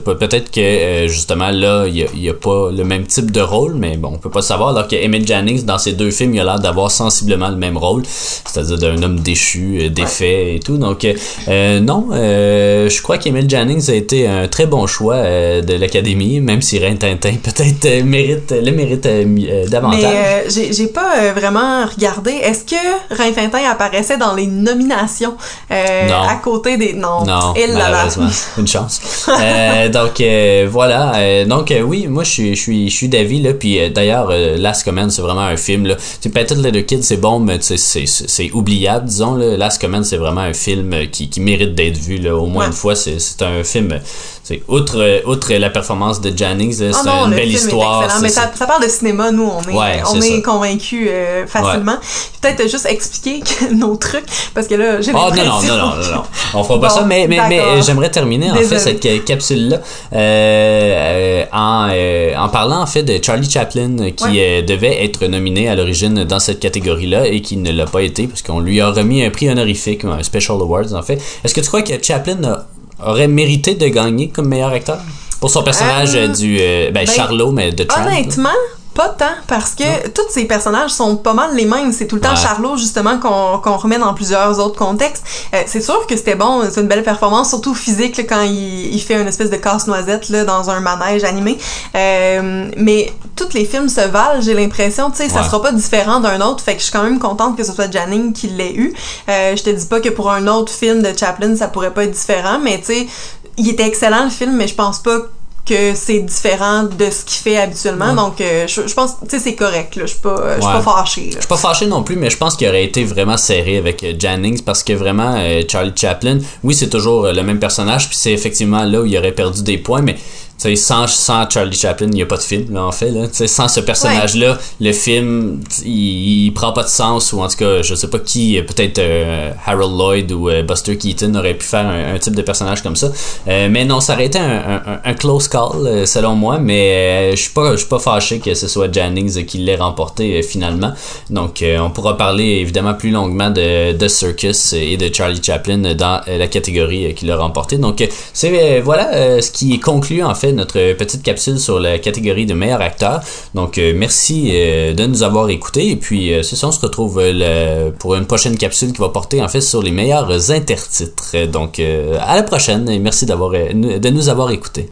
Pe- Peut-être que, euh, justement, là, il n'y a, pas le même type de rôle, mais bon, on peut pas savoir. Alors que Emil Jannings, dans ces deux films, il a l'air d'avoir sensiblement le même rôle, c'est-à-dire d'un homme déchu, euh, défait et tout. Donc, euh, euh, non, euh, je crois qu'Emil Jannings a été un très bon choix euh, de l'Académie, même si Rin Tintin [laughs] peut-être euh, mérite, le mérite mérite euh, euh, davantage. Mais euh, j'ai pas euh, vraiment regardé. Est-ce que Rintintin apparaissait dans les nominations à côté des. Non. Non, Il malheureusement. Une chance. [laughs] Donc, voilà. Donc, oui, moi, je suis, je suis, je suis d'avis, là. Puis, d'ailleurs, Last Command, c'est vraiment un film, là. Tu Painted Little Kid, c'est bon, mais c'est, oubliable, disons, là. Last Command, c'est vraiment un film qui, qui mérite d'être vu, là. Au moins Ouais. une fois, c'est, c'est un film... C'est outre, outre la performance de Jennings, là, Ah c'est une le belle histoire. Mais ça, ça parle de cinéma, nous, on est, Ouais, on c'est est ça. convaincus euh, facilement. Peut-être juste expliquer [laughs] que nos trucs, parce que là, j'ai Oh non, non, non, non, non, non. On fera pas ça, mais, mais, mais d'accord. j'aimerais terminer en fait cette ca- capsule-là euh, euh, en, en parlant en fait de Charlie Chaplin qui Ouais. devait être nominé à l'origine dans cette catégorie-là et qui ne l'a pas été parce qu'on lui a remis un prix honorifique, un Special Awards en fait. Est-ce que tu crois que Chaplin a- aurait mérité de gagner comme meilleur acteur? Pour son personnage Euh, euh, du ben, ben, Charlot, mais de. Honnêtement, pas tant, parce que tous ces personnages sont pas mal les mêmes. C'est tout le temps Ouais. Charlot, justement, qu'on remet dans plusieurs autres contextes. Euh, c'est sûr que c'était bon, c'est une belle performance, surtout physique, là, quand il, il fait une espèce de casse-noisette dans un manège animé. Euh, mais tous les films se valent, j'ai l'impression, tu sais, ça Ouais. sera pas différent d'un autre, fait que je suis quand même contente que ce soit Janning qui l'ait eu. Euh, je te dis pas que pour un autre film de Chaplin, ça pourrait pas être différent, mais tu sais, il était excellent le film, mais je pense pas que c'est différent de ce qu'il fait habituellement. Donc, euh, je, je pense, tu sais, c'est correct. là. Je suis pas, euh, je suis Ouais. pas fâchée. là. Je suis pas fâché non plus, mais je pense qu'il aurait été vraiment serré avec euh, Jennings parce que vraiment, euh, Charlie Chaplin, oui, c'est toujours le même personnage, puis c'est effectivement là où il aurait perdu des points, mais tu sais, sans, sans Charlie Chaplin, il n'y a pas de film, là, en fait. Là. Tu sais, Sans ce personnage-là, le film, il, il prend pas de sens, ou en tout cas, je sais pas qui, euh, peut-être euh, Harold Lloyd ou euh, Buster Keaton aurait pu faire un, un type de personnage comme ça. Euh, mais non, ça aurait été un, un- close call, selon moi, mais je suis pas, pas fâché que ce soit Jennings qui l'ait remporté finalement. Donc, on pourra parler évidemment plus longuement de, de Circus et de Charlie Chaplin dans la catégorie qu'il a remporté. Donc, c'est voilà ce qui conclut en fait notre petite capsule sur la catégorie de meilleur acteur. Donc, euh, merci euh, de nous avoir écoutés. Et puis, euh, c'est ça, on se retrouve euh, pour une prochaine capsule qui va porter en fait sur les meilleurs intertitres. Donc, euh, à la prochaine et merci euh, de nous avoir écoutés.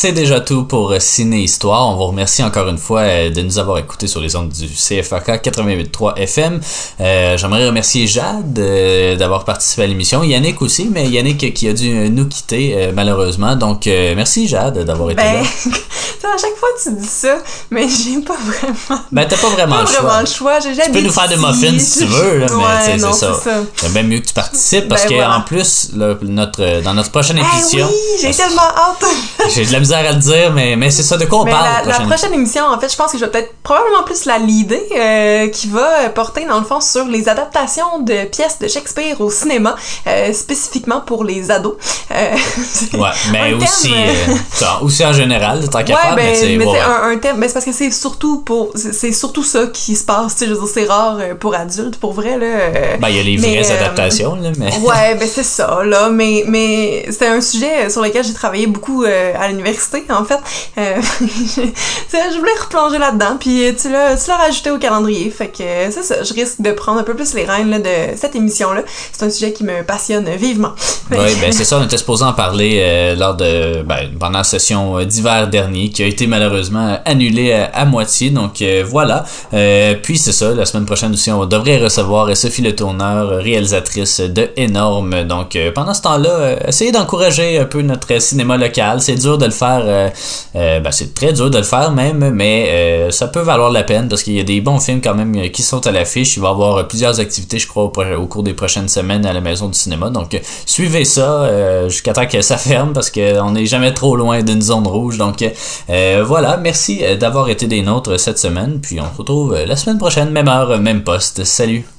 C'est déjà tout pour euh, Ciné Histoire. On vous remercie encore une fois euh, de nous avoir écoutés sur les ondes du CFAK 88.3 FM. Euh, J'aimerais remercier Jade euh, d'avoir participé à l'émission. Yannick aussi, mais Yannick qui a dû nous quitter euh, malheureusement. Donc merci Jade d'avoir été Ben, là. [laughs] à chaque fois tu dis ça, mais j'ai pas vraiment. Ben t'as pas vraiment pas le choix. vraiment le choix. J'ai Tu peux nous faire des muffins si tu veux, là, mais Ouais, c'est ça. c'est bien mieux que tu participes parce Ben que voilà. en plus, là, notre, dans notre prochaine Eh émission, oui, j'ai tellement hâte. [laughs] j'ai de la misère à le dire, mais, mais c'est ça de quoi on Mais parle. la, la prochaine- émission, en fait, je pense que je vais peut-être probablement plus la leader, euh, qui va euh, porter, dans le fond, sur les adaptations de pièces de Shakespeare au cinéma, euh, spécifiquement pour les ados. Euh, [laughs] Ouais, mais aussi, [laughs] aussi en général, tant qu'à Ouais, faire, mais ben, c'est mais ouais, un, un thème. Ben, c'est parce que c'est surtout pour. C'est surtout ça qui se passe. Tu sais, je veux dire, c'est rare pour adultes, pour vrai, là. Ben, il y a les mais, vraies adaptations, là, mais. Ouais, ben c'est ça, là. Mais, mais c'était un sujet sur lequel j'ai travaillé beaucoup euh, à l'université, en fait. Euh, [laughs] je, voulais replonger là-dedans, puis tu l'as tu l'as rajouté au calendrier. Fait que euh, c'est ça, je risque de prendre un peu plus les rênes là, de cette émission-là. C'est un sujet qui me passionne vivement. Oui, ben c'est ça, on était supposé en parler euh, lors de ben, pendant la session euh, d'hiver dernier qui a été malheureusement annulée à, à moitié. Donc euh, voilà. Euh, puis c'est ça, la semaine prochaine aussi, on devrait recevoir euh, Sophie Le Tourneur, euh, réalisatrice de Énorme. Donc euh, pendant ce temps-là, euh, essayez d'encourager un peu notre cinéma local. C'est dur de le faire, euh, euh, ben, c'est très dur de le faire même, mais euh, ça peut valoir la peine parce qu'il y a des bons films quand même qui sont à l'affiche. Il va y avoir plusieurs activités, je crois, au, au cours des prochaines semaines à la Maison du cinéma. Donc suivez ça jusqu'à temps que ça [laughs] ferme parce qu'on n'est jamais trop loin d'une zone rouge. Donc voilà, merci d'avoir été des nôtres cette semaine. Puis on se retrouve la semaine prochaine, même heure, même poste. Salut!